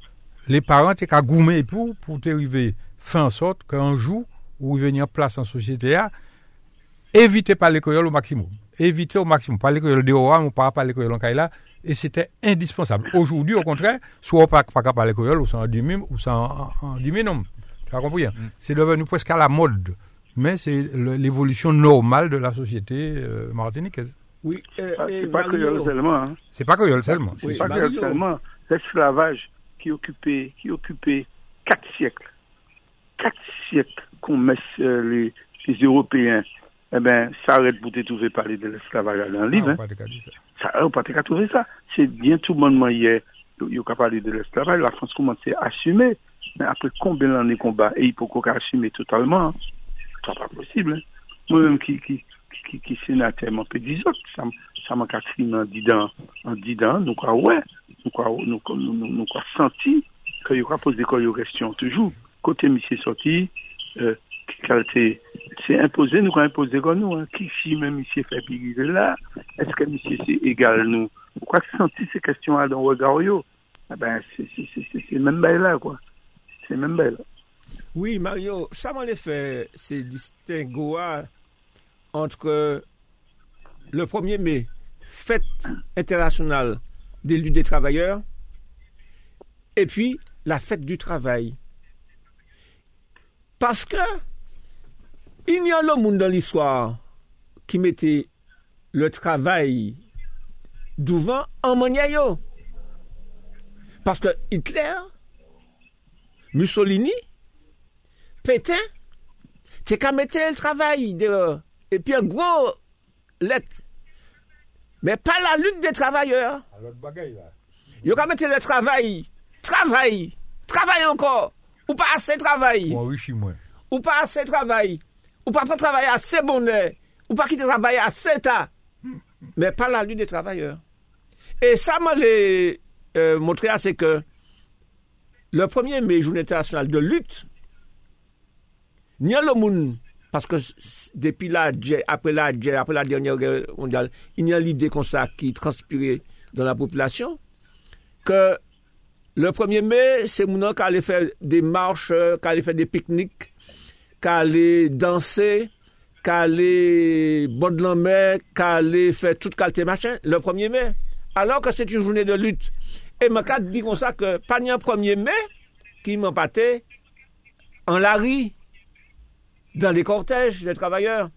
les parents étaient qu'à goumer pour pour arriver faire en sorte qu'un jour où ils venaient en place en société éviter parler créole au maximum. Éviter au maximum. Parler créole dehors, on pas parler créole en Kaila, et c'était indispensable. Aujourd'hui, au contraire, soit on pas parler créole, ou ça en diminue, ou en diminue. Tu as compris? hein? C'est devenu presque à la mode. Mais c'est l'évolution normale de la société euh, martiniquaise. Oui. euh, Ah, et C'est pas Mario- créole seulement. Hein. C'est pas créole seulement. Oui, C'est pas créole seulement. L'esclavage qui occupait, qui occupait quatre siècles. Quatre siècles qu'on met euh, les, les Européens. Eh ben, ça arrête pour te trouver parler de l'esclavage dans le livre. Ah, hein. ça. On pas qu'à trouver ça. C'est bien tout le monde hier. Il a parlé de l'esclavage. La France commence à assumer. Mais après combien d'années de combat et il faut qu'on assumer totalement. hein. C'est pas possible. hein. Moi-même qui, qui, qui, qui sénateur, m'en peut dire ça. Ça, m- ça m'a crié en disant, en disant, nous quoi, ouais, nous quoi, nous, quoi- nous, nous, nous quoi senti que il a posé quoi, il question toujours. Côté monsieur sorti, euh, c'est imposé, nous quoi imposé comme nous, hein. Si senti ces questions-là dans le regard, yo? Eh ben, c'est, c'est même belle là, quoi. C'est même belle. Oui, Mario, ça m'en a fait ces distinguo entre le 1er mai, fête internationale des luttes des travailleurs, et puis la fête du travail. Parce que il y a le monde dans l'histoire qui mettait le travail devant en yo. Parce que Hitler, Mussolini, Pétain, c'est qu'à mettre le travail dehors. Et puis un gros lettre. Mais pas la lutte des travailleurs. Il qu'à mettre le travail. Travail. Travail encore. Ou pas assez travail. Ou pas assez travail. Ou pas pas travailler assez bonheur. Ou pas quitter travailler assez tard. Mais pas la lutte des travailleurs. Et ça m'a euh, montré, c'est que le 1er mai, journée internationale de lutte, y a le monde, parce que depuis la après la après la dernière guerre mondiale, il y a l'idée comme ça qui transpirait dans la population, que le 1er mai, c'est mon qui allait faire des marches, euh, qui allait faire des pique-niques, qui allait danser, qui allait boire de la mer, qui allait faire toute qualité machin, le 1er mai. Alors que c'est une journée de lutte. Et carte dit comme ça que pas un 1er mai qui m'empatait en la rue, dans les cortèges des travailleurs.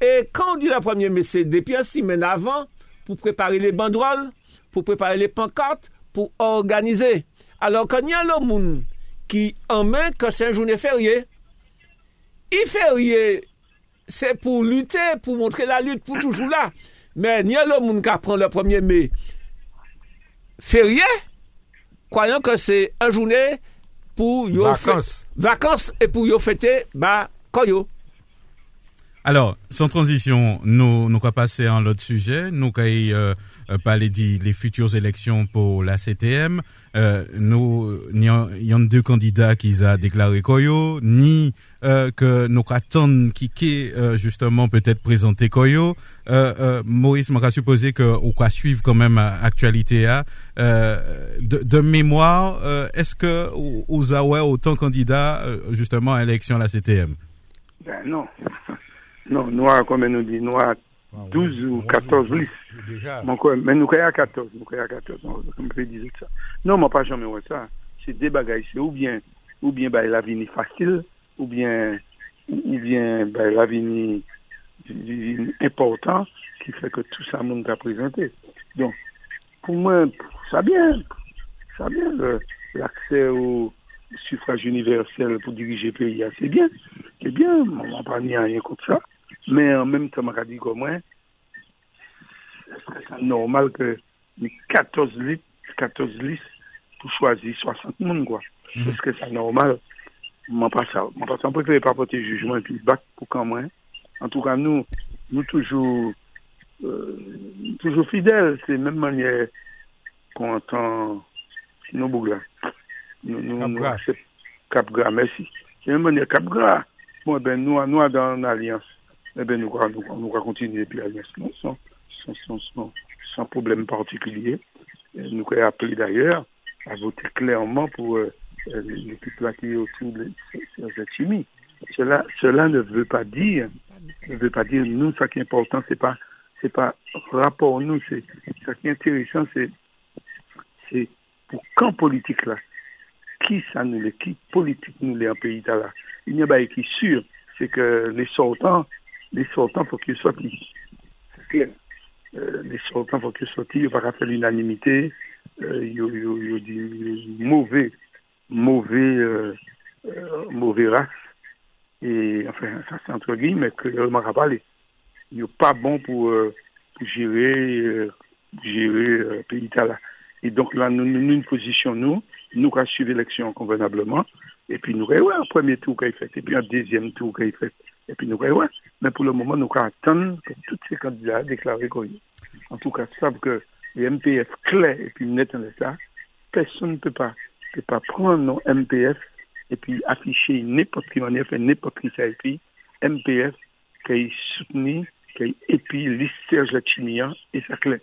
Et quand on dit le 1er mai, c'est depuis un semaine avant pour préparer les banderoles, pour préparer les pancartes, pour organiser. Alors qu'il y a le monde qui en main que c'est une journée fériée. Il férié, c'est pour lutter, pour montrer la lutte, pour toujours là. Mais il y a le monde qui apprend le 1er mai férié, croyant que c'est une journée pour Vacances. vacances et pour yo fêter bah koyo. Alors, sans transition, nous nous allons passer à un autre sujet? Nous allons euh, euh, parler des les futures élections pour la CTM. Euh, nous, il y, a- deux candidats qui ont déclaré Koyo, ni euh, que nous attendons qui euh, justement peut-être présenter Koyo. Maurice m'a supposé que ou quoi suivre quand même actualité à euh, de, mémoire. Est-ce que ou- vous avez autant candidats justement à l'élection à la CTM? Ben non. Non, noir, comme nous dit, noir, 12 ou 14 listes. Mais nous créons à 14, nous créons à 14, on peut dire ça. Non, moi pas jamais ouais ça. c'est des bagages, c'est ou bien, ou bien bah, la vie facile, ou bien, ou bien bah, la vie important qui fait que tout ça monde a présenté. Donc, pour moi, ça bien, ça bien l'accès au suffrage universel pour diriger le pays, c'est bien, c'est bien, on va pas nier rien contre ça, mais en même temps, je dis que moi, est-ce que c'est normal que les 14 listes, 14 listes pour choisir 60 personnes, quoi. Est-ce que c'est normal? Moi, pas ça. Moi, pas ça. On préfère pas porter jugement et puis battre pour quand même. En tout cas, nous, nous toujours, euh, toujours fidèles. C'est même manière qu'on entend nos bouglas. Nous, nous, Cap merci. C'est même manière Cap Gras. Bon, ben, nous, nous, dans l'alliance, eh ben, nous, nous, nous, continuer puis l'alliance, sans, sans, sans, problème particulier. Et Nous avons appelé d'ailleurs à voter clairement pour euh, l'équipe qui est autour de cette chimie. Cela, cela ne veut pas dire, ne veut pas dire, nous, ce qui est important, c'est pas, c'est pas rapport nous, c'est, ce qui est intéressant, c'est, c'est pour quand politique là, qui ça nous l'est, qui politique nous l'est en pays là? Il n'y a pas qui sûr, c'est que les sortants, les sortants, faut qu'ils soient C'est. Euh, les sortants, faut qu'ils soient il va pas faire l'unanimité, il y a- a- a des mauvais, mauvais, euh, euh, mauvais race. Et enfin, ça c'est entre guillemets que. Il n'est pas bon pour, gérer, gérer le pays là. Et donc là, nous, nous, nous, une position, nous, nous l'élection convenablement. Et puis nous ouais, un premier tour qu'il fait, et puis un deuxième tour qu'il fait. Et puis nous ouais. Mais pour le moment, nous attendre que tous ces candidats déclarent qu'on. En tout cas, savent que les MPF clairs et puis net en ça, personne ne peut pas, peut pas prendre nos MPF et puis afficher n'importe qui manière, faire n'importe qui ça écrit MPF qui est soutenu, qui est et puis liste Serge et ça clair.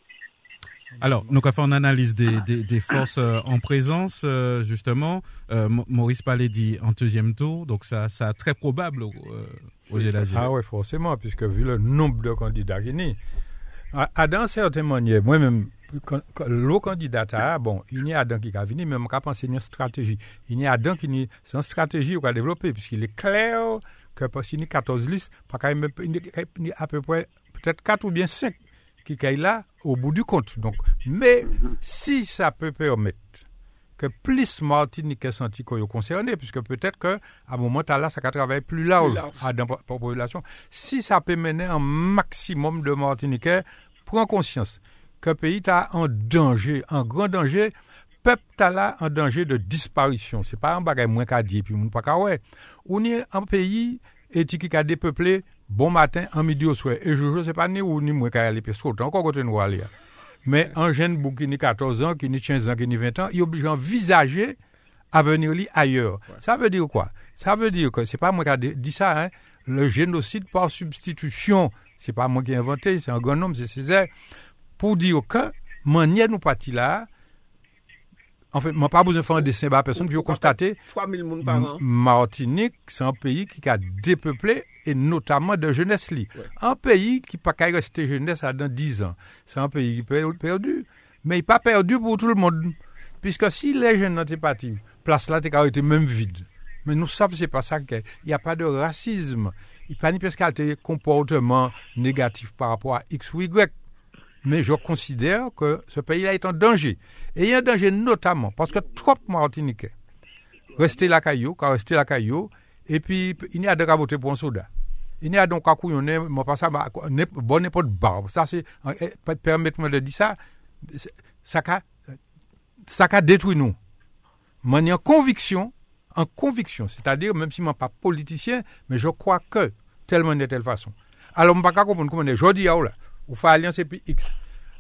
Alors, nous avons fait une analyse des, des, des forces euh, en présence, euh, justement. Euh, Maurice Palais dit en deuxième tour, donc ça, ça très probable euh, au Gélagé. Ah oui, forcément, puisque vu le nombre de candidats qu'il y a, à, à dans certaines manières, moi-même, le candidat, a, bon, il y a Adam qui a venu, mais on a pensé à une stratégie. Il y a Adam qui est, une stratégie qu'on a développée, puisqu'il est clair que parce qu'il y a 14 listes, il y a à peu près, peut-être 4 ou bien 5 qui sont là au bout du compte. Donc, mais si ça peut permettre que plus Martinique senti qu'on est concerné, puisque peut-être que à un moment là, ça va travailler plus large, large. à la population. Si ça peut mener un maximum de Martiniquais, prends conscience que le pays est en danger, en grand danger, peuple est là en danger de disparition. C'est pas un bagage moins qu'à dire, puis moun pas qu'à ouais. On est un pays et qui a dépeuplé bon matin, en midi soir. Et je ne sais pas ni où ni moins qu'à aller, puis sauter encore côté nous aller. Mais un jeune bouc qui a 14 ans, qui a 15 ans, qui a 20 ans, il est obligé d'envisager à venir lui ailleurs. Ça veut dire quoi? Ça veut dire que c'est pas moi qui ai dit ça, hein. Le génocide par substitution, c'est pas moi qui ai inventé, c'est un grand homme, c'est Césaire, pour dire que manière nous partis là, en fait, moi pas besoin de faire un dessin à personne, puis vous constatez 3000 moun par an. M- Martinique, c'est un pays qui a dépeuplé et notamment de jeunesse li. Un pays qui pas qu'à rester jeunesse à dans 10 ans. C'est un pays qui peut être perdu. Mais il pas perdu pour tout le monde. Puisque si les jeunes n'étaient pas partis, place là, t'es été même vide. Mais nous savons que c'est pas ça qu'il y a. Il n'y a pas de racisme. Il n'y a pas ni y a des comportements négatifs par rapport à X ou Y. Mais je considère que ce pays-là est en danger. Et il y a un danger notamment parce que trop Martiniquais rester la caillou, rester la caillou, et puis il n'y a de qu'à voter pour un soldat. Il n'y a donc à couillonner, pas ça, bon n'importe barbe. Ça c'est, eh, permettez-moi de dire ça, ça qu'a, ça qu'a détruit nous. Moi, en conviction, en conviction, c'est-à-dire même si je ne suis pas politicien, mais je crois que tellement de telle façon. Alors, je ne peux pas comment. Je dis, ah, là, on fait alliance et puis X.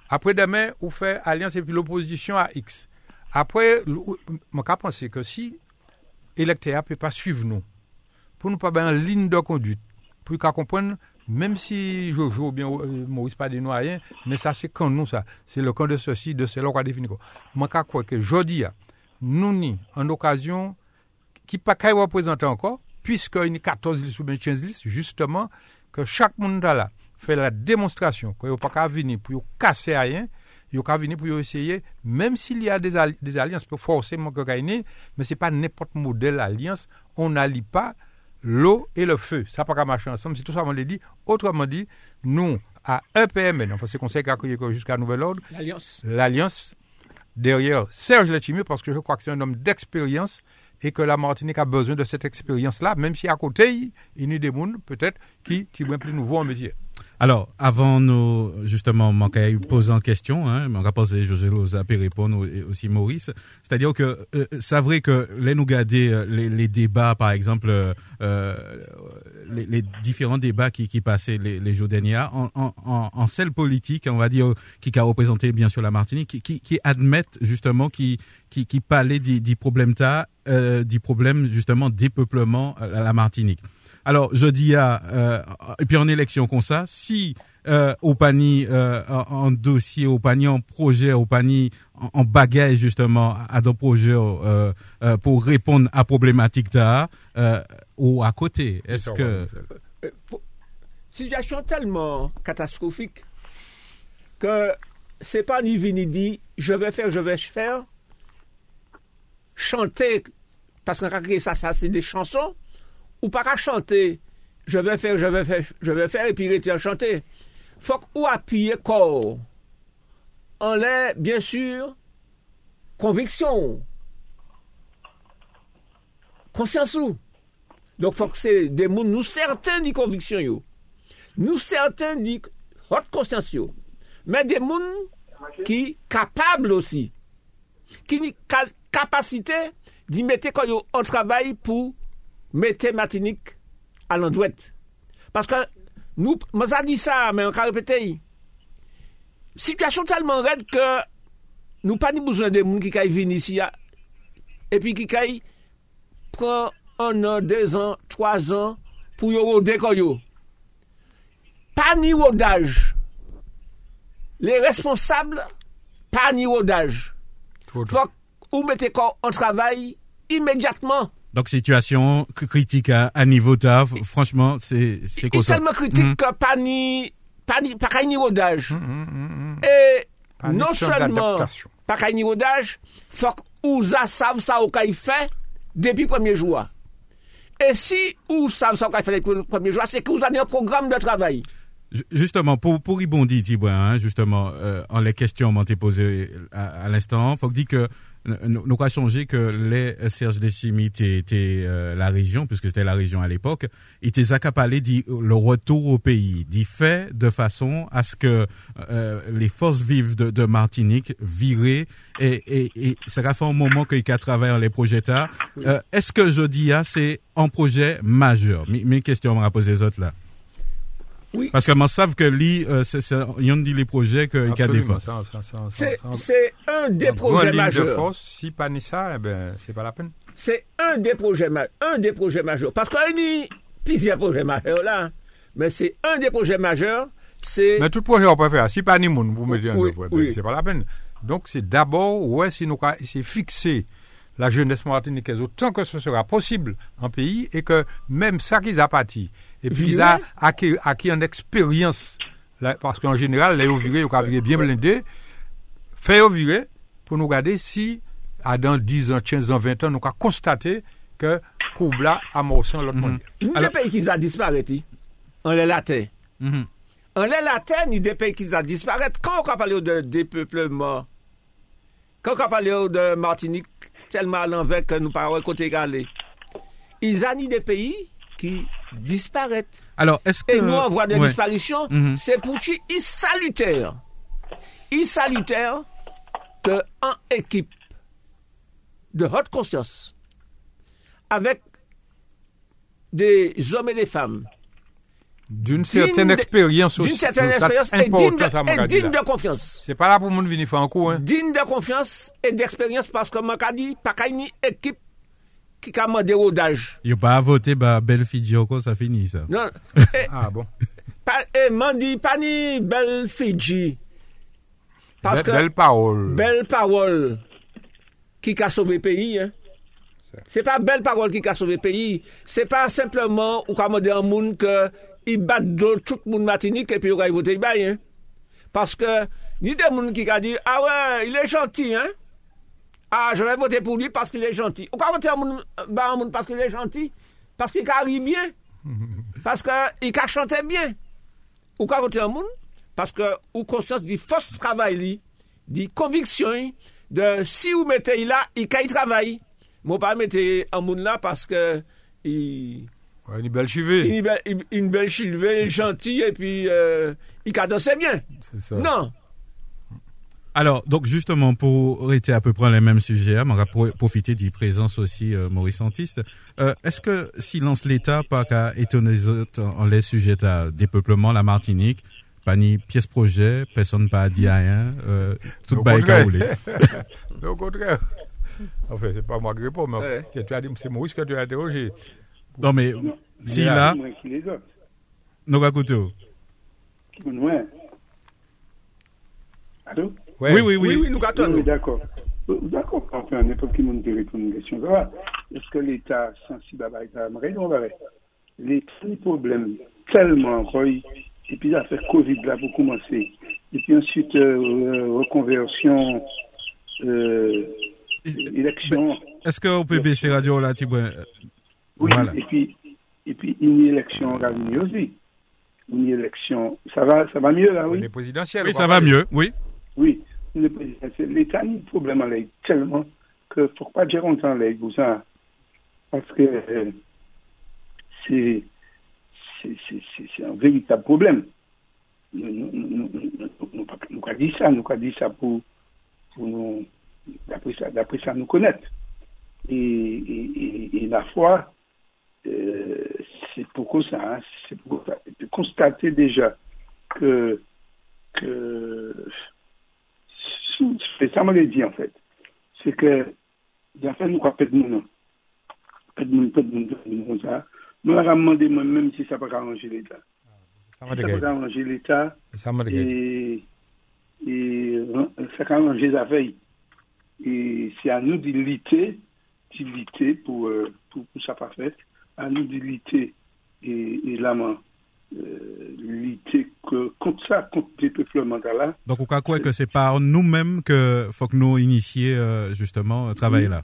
Après demain, on fait alliance et puis l'opposition à X. Après, je pense que si l'électeur ne peut pas suivre nous, pour nous pas avoir une ligne de conduite, pour qu'on comprenne, même si Jojo ou bien euh, Maurice pas des rien, mais ça c'est quand nous ça, c'est le camp de ceci, de cela qu'on a défini. je crois que jeudi, nous ni en occasion qui pas qu'à représenter encore, puisqu'il y a 14 listes ou bien 15 listes, justement, que chaque monde là fait la démonstration qu'il n'y a pas qu'à venir pour casser rien, yo ka venir pour essayer, même s'il y a des, des alliances, pour forcément gagner, mais c'est pas n'importe modèle alliance, on n'allie pas l'eau et le feu. Ça pas qu'à marcher ensemble, c'est tout ça, on l'a dit. Autrement dit, nous, à EPMN, enfin, c'est conseil qu'a créé jusqu'à nouvel ordre, L'Alliance. l'alliance derrière Serge Letchimier parce que je crois que c'est un homme d'expérience et que la Martinique a besoin de cette expérience-là, même si à côté, il y a des gens peut-être qui tirent plus nouveau en métier. Alors, avant nous, justement, manquer poser en question, hein, va poser José Loza aussi Maurice. C'est-à-dire que euh, c'est vrai que les nous garder euh, les, les débats, par exemple, euh, euh, les, les différents débats qui, qui passaient les, les jours derniers, en, en, en, en celle politique, on va dire, qui a représenté bien sûr la Martinique, qui, qui, admettent justement qui qui, qui parlaient du, du problème ta, euh, du problème justement dépeuplement à la Martinique. Alors, je dis à, euh, et puis en élection comme ça, si euh, au panier, euh, en, dossier, au panier, en projet, au panier, en, en bagage justement à des projets euh, euh, pour répondre à problématique euh, ou à côté, est-ce que situation tellement catastrophique que c'est pas ni vu ni dit je vais faire, je vais faire. Chanter, parce qu'on ça, ça c'est des chansons, ou pas qu'à chanter, je vais faire, je vais faire, je vais faire, et puis à chanter. Faut ou appuyer corps. En l'air, bien sûr, conviction. Conscience ou. Donc, faut que c'est des gens, nous certains des convictions, yo. Nous certains des haute conscience, yo. Mais des gens qui capables aussi, qui ont ca- capacité d'y mettre quand en travail pour mettre Martinique à l'endouette. Parce que nous, moi, ça dit ça, mais on va répéter. Situation tellement raide que nous pas ni besoin de gens qui viennent ici à- et puis qui prend un an, deux ans, trois ans pour yo roder. Pas ni rodage. Les responsables, pas ni rodage. Faut ou mettez corps en travail immédiatement. Donc situation cr- critique à, à niveau ta, f- franchement, c'est c'est est ça. tellement critique Mhm. que pas ni, pas ni, pas ni rodage. Hum, hum. Et Pas non seulement pas ni rodage, faut ou ça savent ça au qu'il fait depuis le premier jour. Et si ou savent ça au qu'il fait depuis le premier jour, c'est que vous avez un programme de travail. Ju- Justement, pour, pour y bondir, Thibouin, hein, justement, euh, en les questions m'ont été posées à, à l'instant, faut que dire que euh, nous avons changé que les Serge Déchimi étaient euh, la région, puisque c'était la région à l'époque, étaient accaparés dit le retour au pays, dit fait de façon à ce que euh, les forces vives de, de Martinique viraient et, et, et ça a fait un moment qu'il y a les projets là. Euh, Est-ce que je dis ah, c'est un projet majeur? Mes, questions on va poser les autres là. Oui. Parce que moi, savent que lui, euh, c'est, c'est, ils ont dit les projets qu'il y a des ça, C'est un des projets de majeurs. force, si pas ni ça, eh ben, c'est pas la peine. C'est un des projets ma- un des projets majeurs. Parce qu'il y a plusieurs projets majeurs là, hein. mais c'est un des projets majeurs. C'est Mais tout projet, on peut faire. Si pas ni moun, vous mettez un Oui, œuvre, oui. c'est pas la peine. Donc, c'est d'abord, ouais, si nous, ca- c'est fixer la jeunesse martiniquaise autant que ce sera possible en pays et que même ça qu'ils a pâti, et puis ils a acquis, acquis une expérience, là, parce qu'en général, les virés, ils ont viré bien blindé, faire virer pour nous regarder si, à dans 10 ans, 15 ans, 20 ans, nous avons constaté que Koubla a morcé en l'autre monde. ni Alors- des pays qui ont disparu. On les la terre. Mhm. On les la terre, ni des pays qui ont disparu. Quand on parle de dépeuplement, quand on parle de Martinique, tellement à l'envers que nous parlons côté égalé, ils ont des pays qui disparaissent. Alors, est-ce que... Et nous, on voit des Ouais. disparitions, Mhm. c'est pour qui il salutaire. Il salutaire que en équipe de haute conscience, avec des hommes et des femmes, D'une certaine expérience aussi. D'une certaine expérience et digne de, confiance. C'est pas là pour moun vini faire un coup. Digne de confiance et d'expérience parce que Makadi, pas ni équipe qui a demandé rodage. Yo pas voté bah belle Fidjioko, ça finit ça. Non. ah bon. Pas, et Mandi, pas ni belle Fidji. Parce que belle parole. Belle parole qui a sauvé pays. Hein. C'est pas belle parole qui a sauvé pays. C'est pas simplement ou qu'a demandé un monde que il bat de tout le monde Martinique et puis il va voter bail. Hein. Parce que Ni des gens qui a dit, ah ouais, il est gentil, hein. Ah, je vais voter pour lui parce qu'il est gentil. Ou pas voter un moun, bah, un moun parce qu'il est gentil? Parce qu'il a ri bien? Parce qu'il a chanté bien? Ou pas voter un moun? Parce que, ou conscience du force travail, li, dit conviction, hein, de si vous mettez là, il a travail. Moi, pas mettre un moun là parce que, il, Ouais, une belle chivée. une belle, une- une belle chilvée, gentil, et puis euh, il dansé bien. C'est ça. Non. Alors, donc justement, pour rester à peu près les mêmes sujets, hein, on va pro- profiter du présence aussi euh, Maurice Santiste. Euh, Est-ce que silence l'État pas qu'à étonner les autres en les sujets à dépeuplement, la Martinique, pas ni pièce projet, personne pas dit rien, euh, tout bail caoulé. Mais Au contraire. Enfin, c'est pas moi qui réponds, mais Ouais. tu as dit, c'est Maurice que tu as interrogé. Non mais, si là, que les nous loin. Allô? Oui, oui, Oui, oui. oui, nous gâtons. Oui, nous. d'accord. Euh, D'accord, enfin, n'importe qui monde te répond à une question. Ça va. Est-ce que l'État sensible à ça des problèmes tellement. Et puis, la fait Covid, là, pour commencer. Et puis ensuite, euh, reconversion, euh, élection. Est-ce qu'on peut baisser radio là, Tibouin Oui, Voilà. et puis, et puis, une élection organique aussi. Une élection. Ça va, ça va mieux, là, oui? Les présidentielles. Oui, on ça va va mieux, oui. Oui, le président, c'est- l'État a un problème avec tellement que faut pas dire longtemps avec vous ça. Parce que euh, c'est c'est- c'est- c'est- c'est un véritable problème. Nous nous- nous- nous- nous- nous pas- nous avons dit ça, nous avons dit ça pour, pour nous, d'après ça, d'après ça, nous connaître. Et, et, et, et la foi, euh, c'est pour ça, hein, c'est ça. de constater déjà que, que c'est ça me l'a dit en fait. C'est que, en fait, nous, de nous, de nous, comme ça. Nous, on a demandé moi-même si ça peut arranger l'État. Ça peut arranger l'État Ça m'a dégagé. et, et ça peut arranger les affaires. Et c'est à nous de lutter, de lutter pour, euh, pour, pour ça pas fait, à nous de lutter et, euh, lutter que, contre ça, contre le peuplement là. Donc, on croit quoi que c'est par nous-mêmes que faut que nous initions euh, justement euh, travailler là?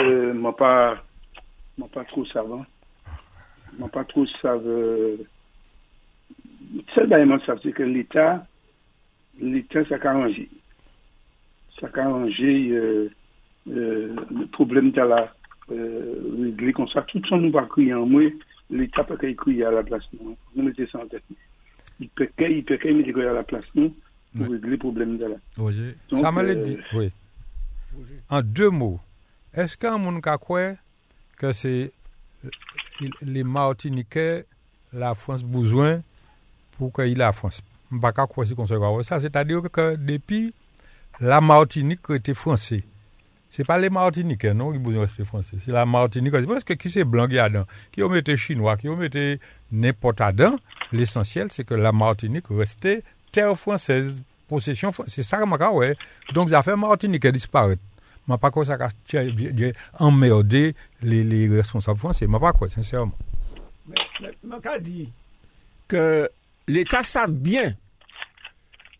Euh, moi pas, moi pas trop savant. Moi pas trop savent. Seul élément savent, c'est que l'État, l'État, ça a arrangé. Ça a arrangé euh, euh, le problème de la euh, régler comme ça. Tout ça nous va crier en moi. L'État peut qu'il crier à la place. Non. Nous mettez ça en tête. Il peut il peut qu'il mette à la place nous pour régler le problème de la. Donc, Ça m'a euh, dit. Oui. En deux mots, est-ce qu'un monde qui croit que c'est euh, les Martiniquais, la France besoin pour qu'il ait la France Je ne sais pas quoi c'est se croit. Ça, c'est-à-dire que depuis la Martinique était français. C'est pas les Martiniquais, non, qui besoin rester français. C'est la Martinique. Parce que qui c'est blanc qui a qui ont mis chinois, qui ont mis n'importe dedans. L'essentiel, c'est que la Martinique restait terre française, possession française. C'est ça que je ouais. Donc, ça fait Martinique disparaître. Je ne pas quoi ça a emmerdé les, les responsables français. Je ne pas quoi, sincèrement. Manka dit que l'État savent bien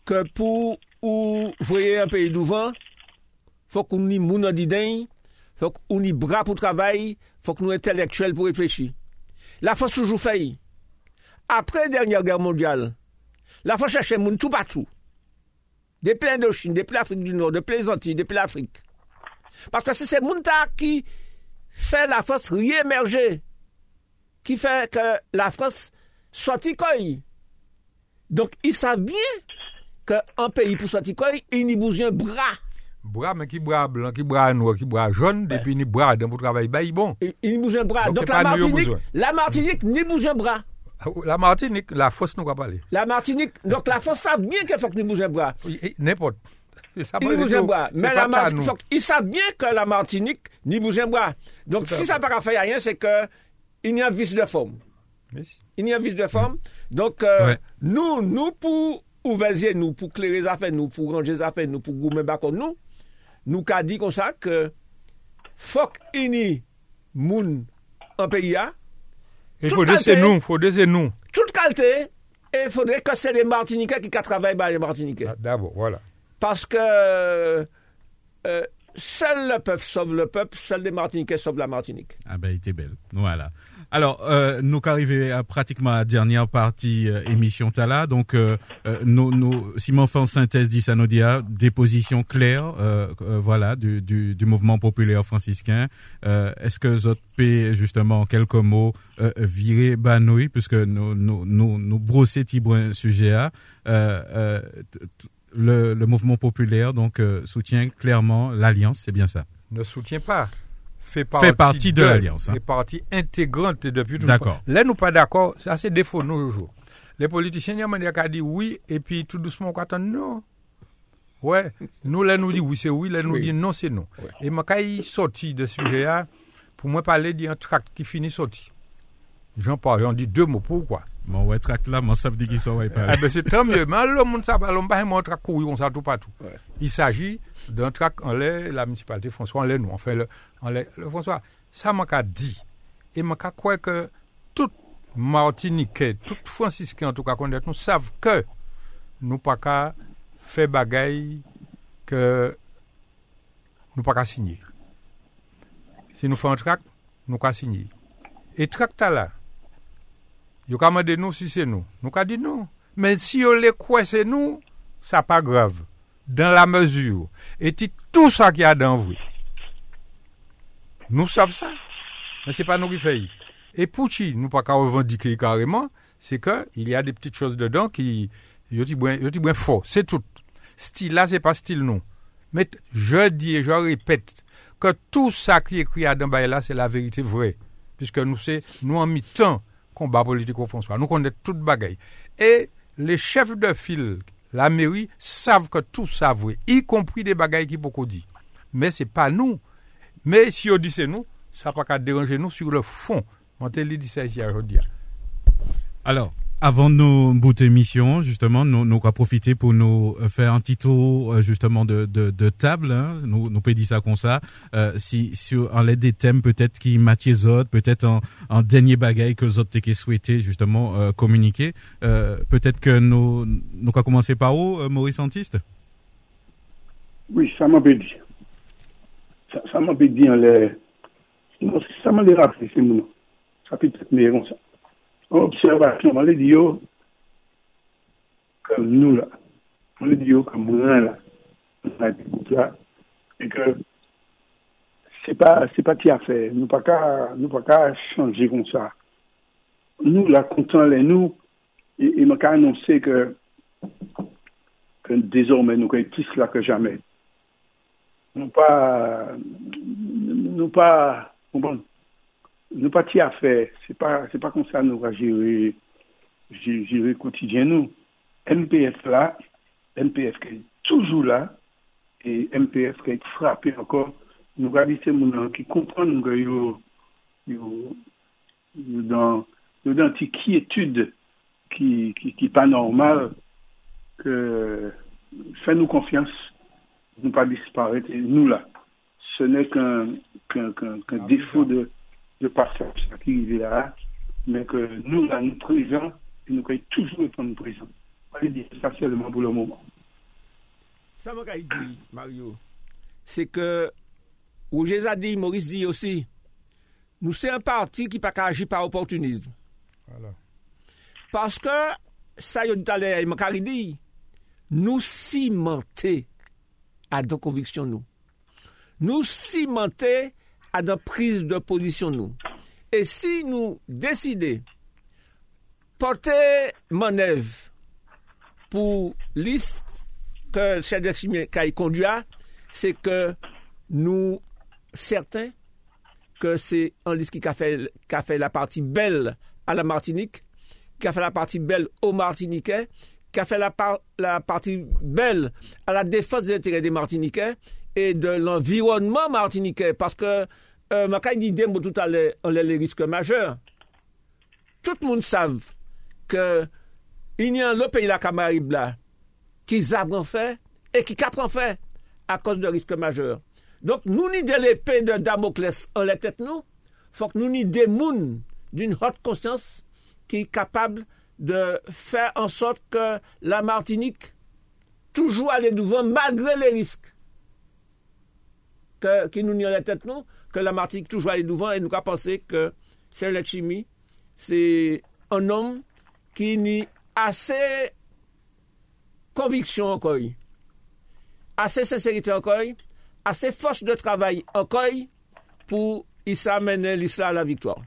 que pour ou voyer un pays devant, faut qu'on ait moun an diden, faut qu'on ait bras pour travailler, faut qu'on ait intellectuel pour réfléchir. La France toujours fait. Après la dernière guerre mondiale, la France cherchait moun tout partout. Depuis l'Indochine, depuis l'Afrique du Nord, depuis les Antilles, depuis l'Afrique. Parce que c'est ces moun qui fait la France réémerger qui fait que la France sortit quoi. Donc, ils savent bien qu'un pays pour sortir quoi, il n'y a besoin de bras. Bras, mais qui bras blanc, qui bras noir, qui bras jaune, depuis ni bras dans pour travailler, bah, bon. Il besoin de bras. Donc, la nous, Martinique, la Martinique n'y a besoin de bras. La Martinique, la force, nous va parler. La Martinique, donc la France savent bien qu'il faut n'y ait besoin de bras. N'importe. Il de dis, bras. Mais la Martinique, nous. qu'ils savent bien que la Martinique n'y a besoin de bras. Donc, si ça n'a pas fait rien, c'est que il y a un vice de forme. Il y a un vice de forme. Donc, euh, Ouais. nous, nous, pour ouvrir nous, pour clairer les affaires, nous, pour ranger les affaires, nous, pour goumer bacon, nous, nous, qu'a dit comme ça que faut qu'il y ait moun en pays, là, Il Tout faut laisser qualité. nous, il faut laisser nous. toute qualité, Et il faudrait que c'est les Martiniquais qui travaillent par les Martiniquais. Ah, D'abord, voilà. Parce que euh, euh, seul le peuple sauve le peuple, seul les Martiniquais sauvent la Martinique. Ah ben, il était belle. Voilà. Alors, euh, nous qu'arriver à pratiquement la dernière partie euh, émission Tala, donc euh, euh, nous, nous, Simon fait en synthèse ah, des positions claires, euh, euh, voilà, du, du, du mouvement populaire franciscain. Est-ce que vous peut justement en quelques mots virer Banoui, puisque nous nous nous, nous brosser un sujet à le, le mouvement populaire donc soutient clairement l'alliance, c'est bien ça. Ne soutient pas. Fait partie, partie de l'Alliance, hein. Fait partie intégrante depuis tout D'accord. Là, nous pas d'accord. Ça, c'est défaut, nous, toujours. Les politiciens, il y a un qui dit oui, et puis tout doucement, on attend non. Ouais. Nous, là, nous dit oui, c'est oui. Là, nous Oui. dit non, c'est non. Ouais. Et quand il sorti de ce sujet-là, pour moi, parler d'un tract qui finit sorti. J'en parle, j'en dis deux mots. Pourquoi? Mon ouais tract là, mon savent dit qu'ils sont ouais, pas. Ah ben c'est tant mieux. Mais le monde ça, l'homme pas un tract courir on ça tout partout. Il s'agit d'un tract en l'air, la municipalité François en l'air nous. Enfin le, en l'air, le François, ça m'a qu'à dit. Et m'a qu'à croire que tout Martiniquais, tout Franciscain en tout cas connaît nous savent que nous pas qu'à faire bagaille que nous pas qu'à signer. Si nous faisons un tract, nous qu'à signer. Et tract là, Yo ka mande nous si c'est nous. Nous ka dit non. Mais si les croit c'est nous, ça pas grave. Dans la mesure. Et ti- tout qu'il y a dans vous. Nous savons ça. Mais c'est pas nous qui faisons. Et pour qui nous pas revendiquer carrément, c'est que il y a des petites choses dedans qui, yo ti bien, yo fort. C'est tout. Style là, c'est pas style nous. Mais je dis et je répète que tout ça qui est écrit à là, c'est la vérité vraie. Puisque nous c'est, nous en combat politique au François. Nous connaissons toute bagaille. Et les chefs de file, la mairie, savent que tout ça y compris des bagailles qui beaucoup dit. Mais c'est pas nous. Mais si on dit c'est nous, ça pas qu'à déranger nous sur le fond. Dit ça. Alors, avant de nous bouter émission, justement, nous nous profiter pour nous faire un petit tour euh, justement de, de, de table. Hein. Nous nous peut dire ça comme ça. Euh, si sur en l'aide des thèmes peut-être qui matchent les autres, peut-être en, en dernier bagaille que les autres qui souhaité justement euh, communiquer. Euh, peut-être que nous nous allons commencer par où, euh, Maurice Antiste? Oui, ça m'a dit. Ça, ça m'a dit en les. Non, ça m'a rappelé, c'est mon nom. Ça peut être meilleur comme ça. Observation, on dit, yo, comme nous là. On dit, yo, comme moi là. On a dit, là. Et que c'est pas, c'est pas qui a fait. Nous pas qu'à, nous pas qu'à changer comme ça. Nous là, content les nous, et, et m'a qu'à annoncer que, que désormais nous sommes plus là que jamais nous pas nous pas nous t'y à faire c'est pas c'est pas comme ça nous va gérer gé- gérer quotidien nous. MPF là MPF qui est toujours là et MPF qui est frappé encore. Nous regardons ces gens qui comprennent que yo yo yo dans yo dans une quiétude qui qui qui pas normal que fais-nous confiance ne pas disparaître. Nous, là, ce n'est qu'un qu'un défaut de, de passage qui est là, mais que nous, là, nous présents, et nous pouvons toujours répondre présents. Allez dire ça seulement pour le moment. Ça m'a dit, Mario, c'est que Roger a dit, Maurice dit aussi, nous c'est un parti qui pas qu'à agir par opportunisme. Voilà. Parce que, ça y est tout à l'heure, il m'a dit, nous cimenter à nos convictions, nous. Nous cimenter à nos prises de position, nous. Et si nous décidons porter manœuvre pour liste que le chef de Simien a conduit c'est que nous, certains, que c'est un liste qui a fait, qui a fait la partie belle à la Martinique, qui a fait la partie belle aux Martiniquais, qui a fait la, par- la partie belle à la défense des intérêts des Martiniquais et de l'environnement martiniquais. Parce que, euh, ma des mots tout à l'heure, on les risques majeurs. Tout le monde savent que il y a le pays la Caraïbe là qui en fait et qui capre en fait à cause de risques majeurs. Donc, nous ni de l'épée de Damoclès en la tête nous, faut que nous ni des mouns d'une haute conscience qui est capable de faire en sorte que la Martinique toujours aller devant malgré les risques que, qui nous n'y la tête nous, que la Martinique toujours aller devant et nous avons pensé que Serge Chimie, c'est un homme qui n'y assez conviction encore, assez sincérité encore, assez force de travail encore pour amener l'islam à la victoire.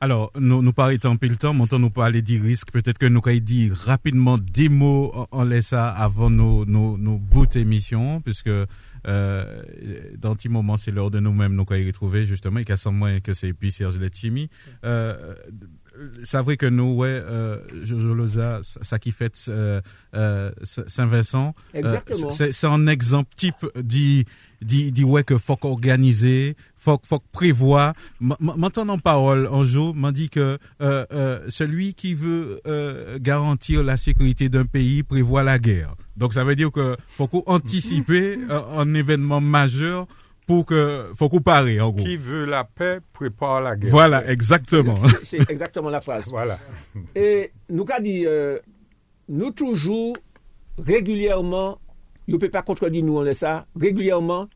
Alors, nous, nous pas étant pile temps, maintenant nous parler des risques. Peut-être que nous allons dire rapidement des mots en, en avant nos, nos, nos bouts puisque euh, dans un petit moment, c'est l'heure de nous-mêmes nous y retrouver, justement, et qu'à ce moins que c'est puis Serge Letchimi. Euh, c'est vrai que nous, ouais, euh, Jojo Loza, ça qui fait euh, euh, Saint-Vincent, euh, c'est un exemple type dit dit dit ouais que faut organiser, faut faut prévoir. M- m- Maintenant en parole, un jour, m'a dit que euh, euh, celui qui veut euh, garantir la sécurité d'un pays prévoit la guerre. Donc ça veut dire que faut qu'on anticiper euh, un événement majeur pour que faut qu'on pare en gros. Qui veut la paix prépare la guerre. Voilà, exactement. C'est- exactement la phrase. Voilà. Et nous qu'a dit, euh, nous toujours, régulièrement, vous ne pouvez pas contredire nous, on est ça, régulièrement,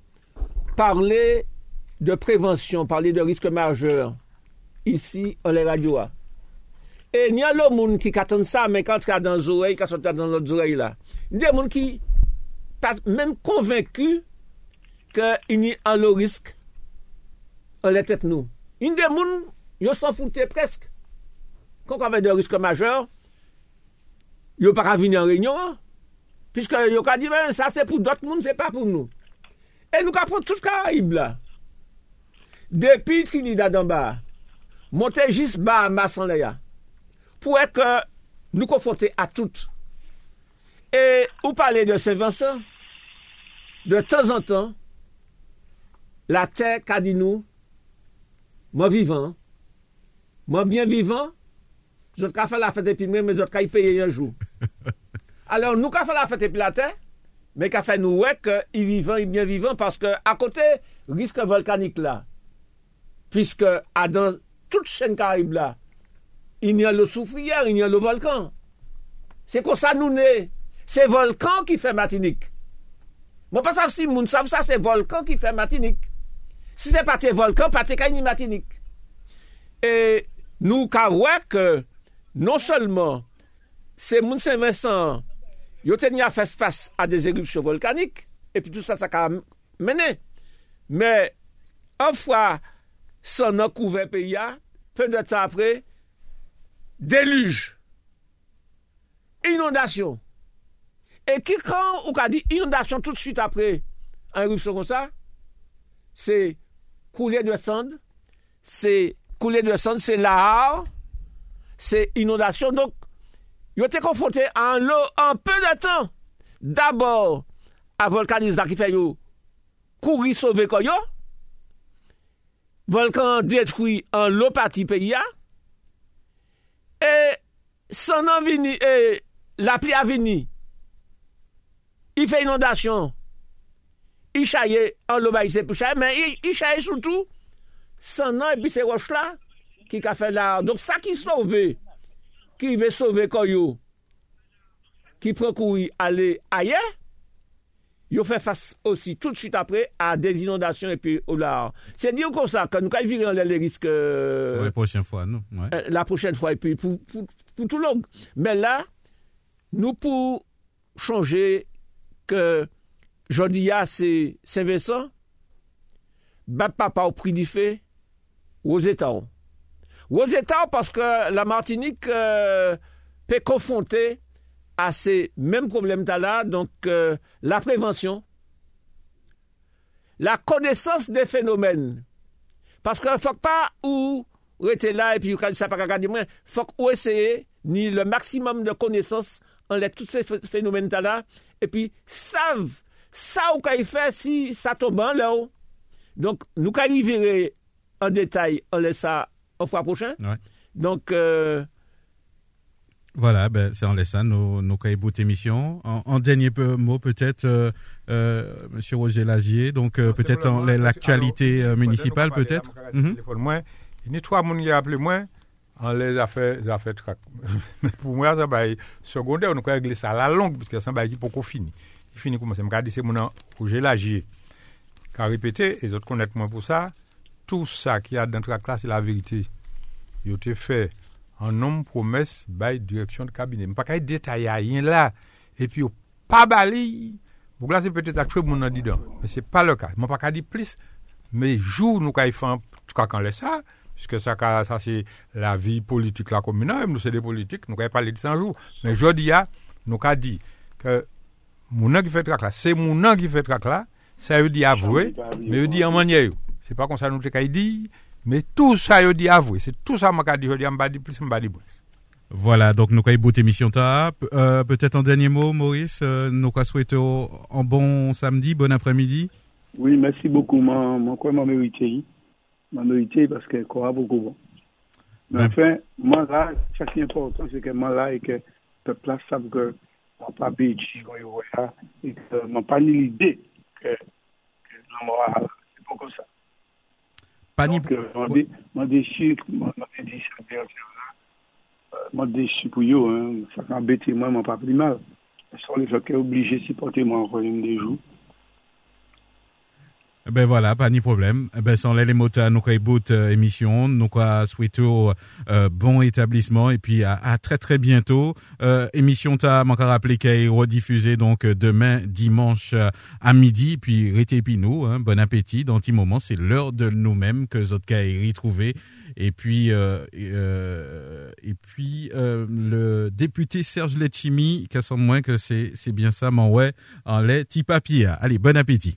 parler de prévention, parler de risques majeurs, ici, on les radios. Et il y a le monde qui attend ça, mais quand il dans les oreilles, quand il dans l'autre oreille là, de moun ki pas mèm konvenku ke ini an lo risk an lè tèt nou. Yon de moun, yo san foute presk. Kon kon ven de risk majeur, yo para vini an reynyon, piske yo ka di, ben, sa se pou dot moun, se pa pou nou. E nou ka pon tout Karaib la. Depi Trinidad an ba, monte jis ba masan le ya. Pou ek nou konfonte a tout. Et vous parlez de Saint-Vincent, de temps en temps, la terre qu'a dit nous, moi vivant, moi bien vivant, je vais faire la fête et puis moi, mais je vais payer un jour. Alors, nous, qu'a fait la fête et puis la terre, mais qu'a fait nous, ouais, qu'il vivant, il bien vivant, parce que, à côté, risque volcanique là, puisque, à dans toute chaîne Caraïbe là, il y a le soufrière, il y a le volcan. C'est comme ça nous né. Se volkan ki fe Matinik. Mwen pa sav si moun sav sa se volkan ki fe Matinik. Si se pate volkan, pate kany Matinik. E nou ka wak non solman se moun se Vincent yo tenya fe fas a des erupsyon volkanik epi tout sa sa ka mene. Me an fwa san an kouve pe ya peu de tan apre deluge inondasyon E ki kan ou ka di inondasyon tout suite apre an erupsyon kon sa, se koule de sand, se koule de sand, se lahar, se inondasyon. Donk, yo te konfronte an lo an pe de tan. Dabor, a volkanizan ki fe yo kouri sove kon yo, volkan detkoui an lo pati pe ya, e san an vini, e la pli avini, Il fait inondation. Il chaye en se pour chaye, mais il, il chaye surtout son an et puis ces roches là qui a fait là. Donc ça qui sauve, qui veut sauver Koyo, qui prend courir aller ailleurs, il fait face aussi tout de suite après à des inondations et puis au large. C'est dire comme ça que nous quand virer les risques euh, Ouais, prochaine fois, non. Ouais. euh, la prochaine fois et puis pour, pour, pour tout le monde. Mais là, nous pour changer que jeudi à c'est Saint-Vincent, papa au prix du fait. Aux États parce que la Martinique euh, peut confronter à ces mêmes problèmes là, donc euh, la prévention, la connaissance des phénomènes. Parce qu'il ne faut pas ou rester là et puis ça pas regarder moins, faut ou essayer ni le maximum de connaissances en les tous ces ph- phénomènes là et puis savent ça ou qu'il fait si ça tombe en là. Donc nous verrer en détail on laisse ça au fois prochain. Ouais. Donc euh, Voilà, ben, c'est en laissant nos, nos cahiers. En, en dernier peu- mot, peut-être, euh, euh, Monsieur Roger Lazier, donc euh, peut-être en- l'actualité euh, municipale, peut-être? Il y a trois personnes qui ont appelé moi an lè zafè trak. Pou mwen sa bay, seconde ou nou kwa glè sa la long, piske san bay ki poko fini. Fini kouman se mkade se moun an ouje la jye. Ka repete, e zot konet mwen pou sa, tout sa ki a dan trak la se la verite. Yo te fè an nom promes bay direksyon de kabine. Mpa kaya detaya yin la, epi yo pa bali, pou la se pete akwe moun an didan. Men se pa le ka. Mpa kaya di plis, men jou nou kaya fè an trak an lè sa, puisque ça, ça c'est la vie politique la commune, nous, c'est des politiques, nous, quand parler de 100 jours. Mais je dis, nous, avons dit que mon qui fait trac là, c'est mon qui fait trac là, ça veut dire avouer, mais il dit en manière. C'est pas comme ça nous avons dit, mais tout ça, il dit avouer. C'est tout ça, que je dit, je dis, je dis plus, je dis moins. Voilà, donc nous avons émission ta. Euh, Peut-être un dernier mot, Maurice. Euh, nous souhaitons un bon samedi, bon après-midi. Oui, merci beaucoup. Moi, moi, quoi, m'a mérité. Parce que quoi, beaucoup bon. Mais enfin, moi là, ça qui est important, c'est que moi là, et que le peuple savent que mon pas béji, et que m'a pas ni l'idée que, que l'homme c'est pas comme ça. Pas ni... Donc, euh, déçu, moi, déçu, moi, déçu pour eux, hein. Ça m'a embêté, moi, m'a pas pris mal. Sans les gens qui obligé de supporter moi encore une des jours. Ben voilà, pas ni problème. Ben sans les mots nous bout euh, émission, nous souhaitons euh, bon établissement et puis à, très très bientôt. Euh, émission ta manque à rappeler qu'elle est rediffusée donc demain dimanche euh, à midi puis restez nous, hein, bon appétit. Dans petit moment, c'est l'heure de nous-mêmes que Zotka est retrouvé. Et puis euh, et puis le député Serge Letchimi, qui moins que c'est c'est bien ça, mais ouais, en lait petit papier. Allez, bon appétit.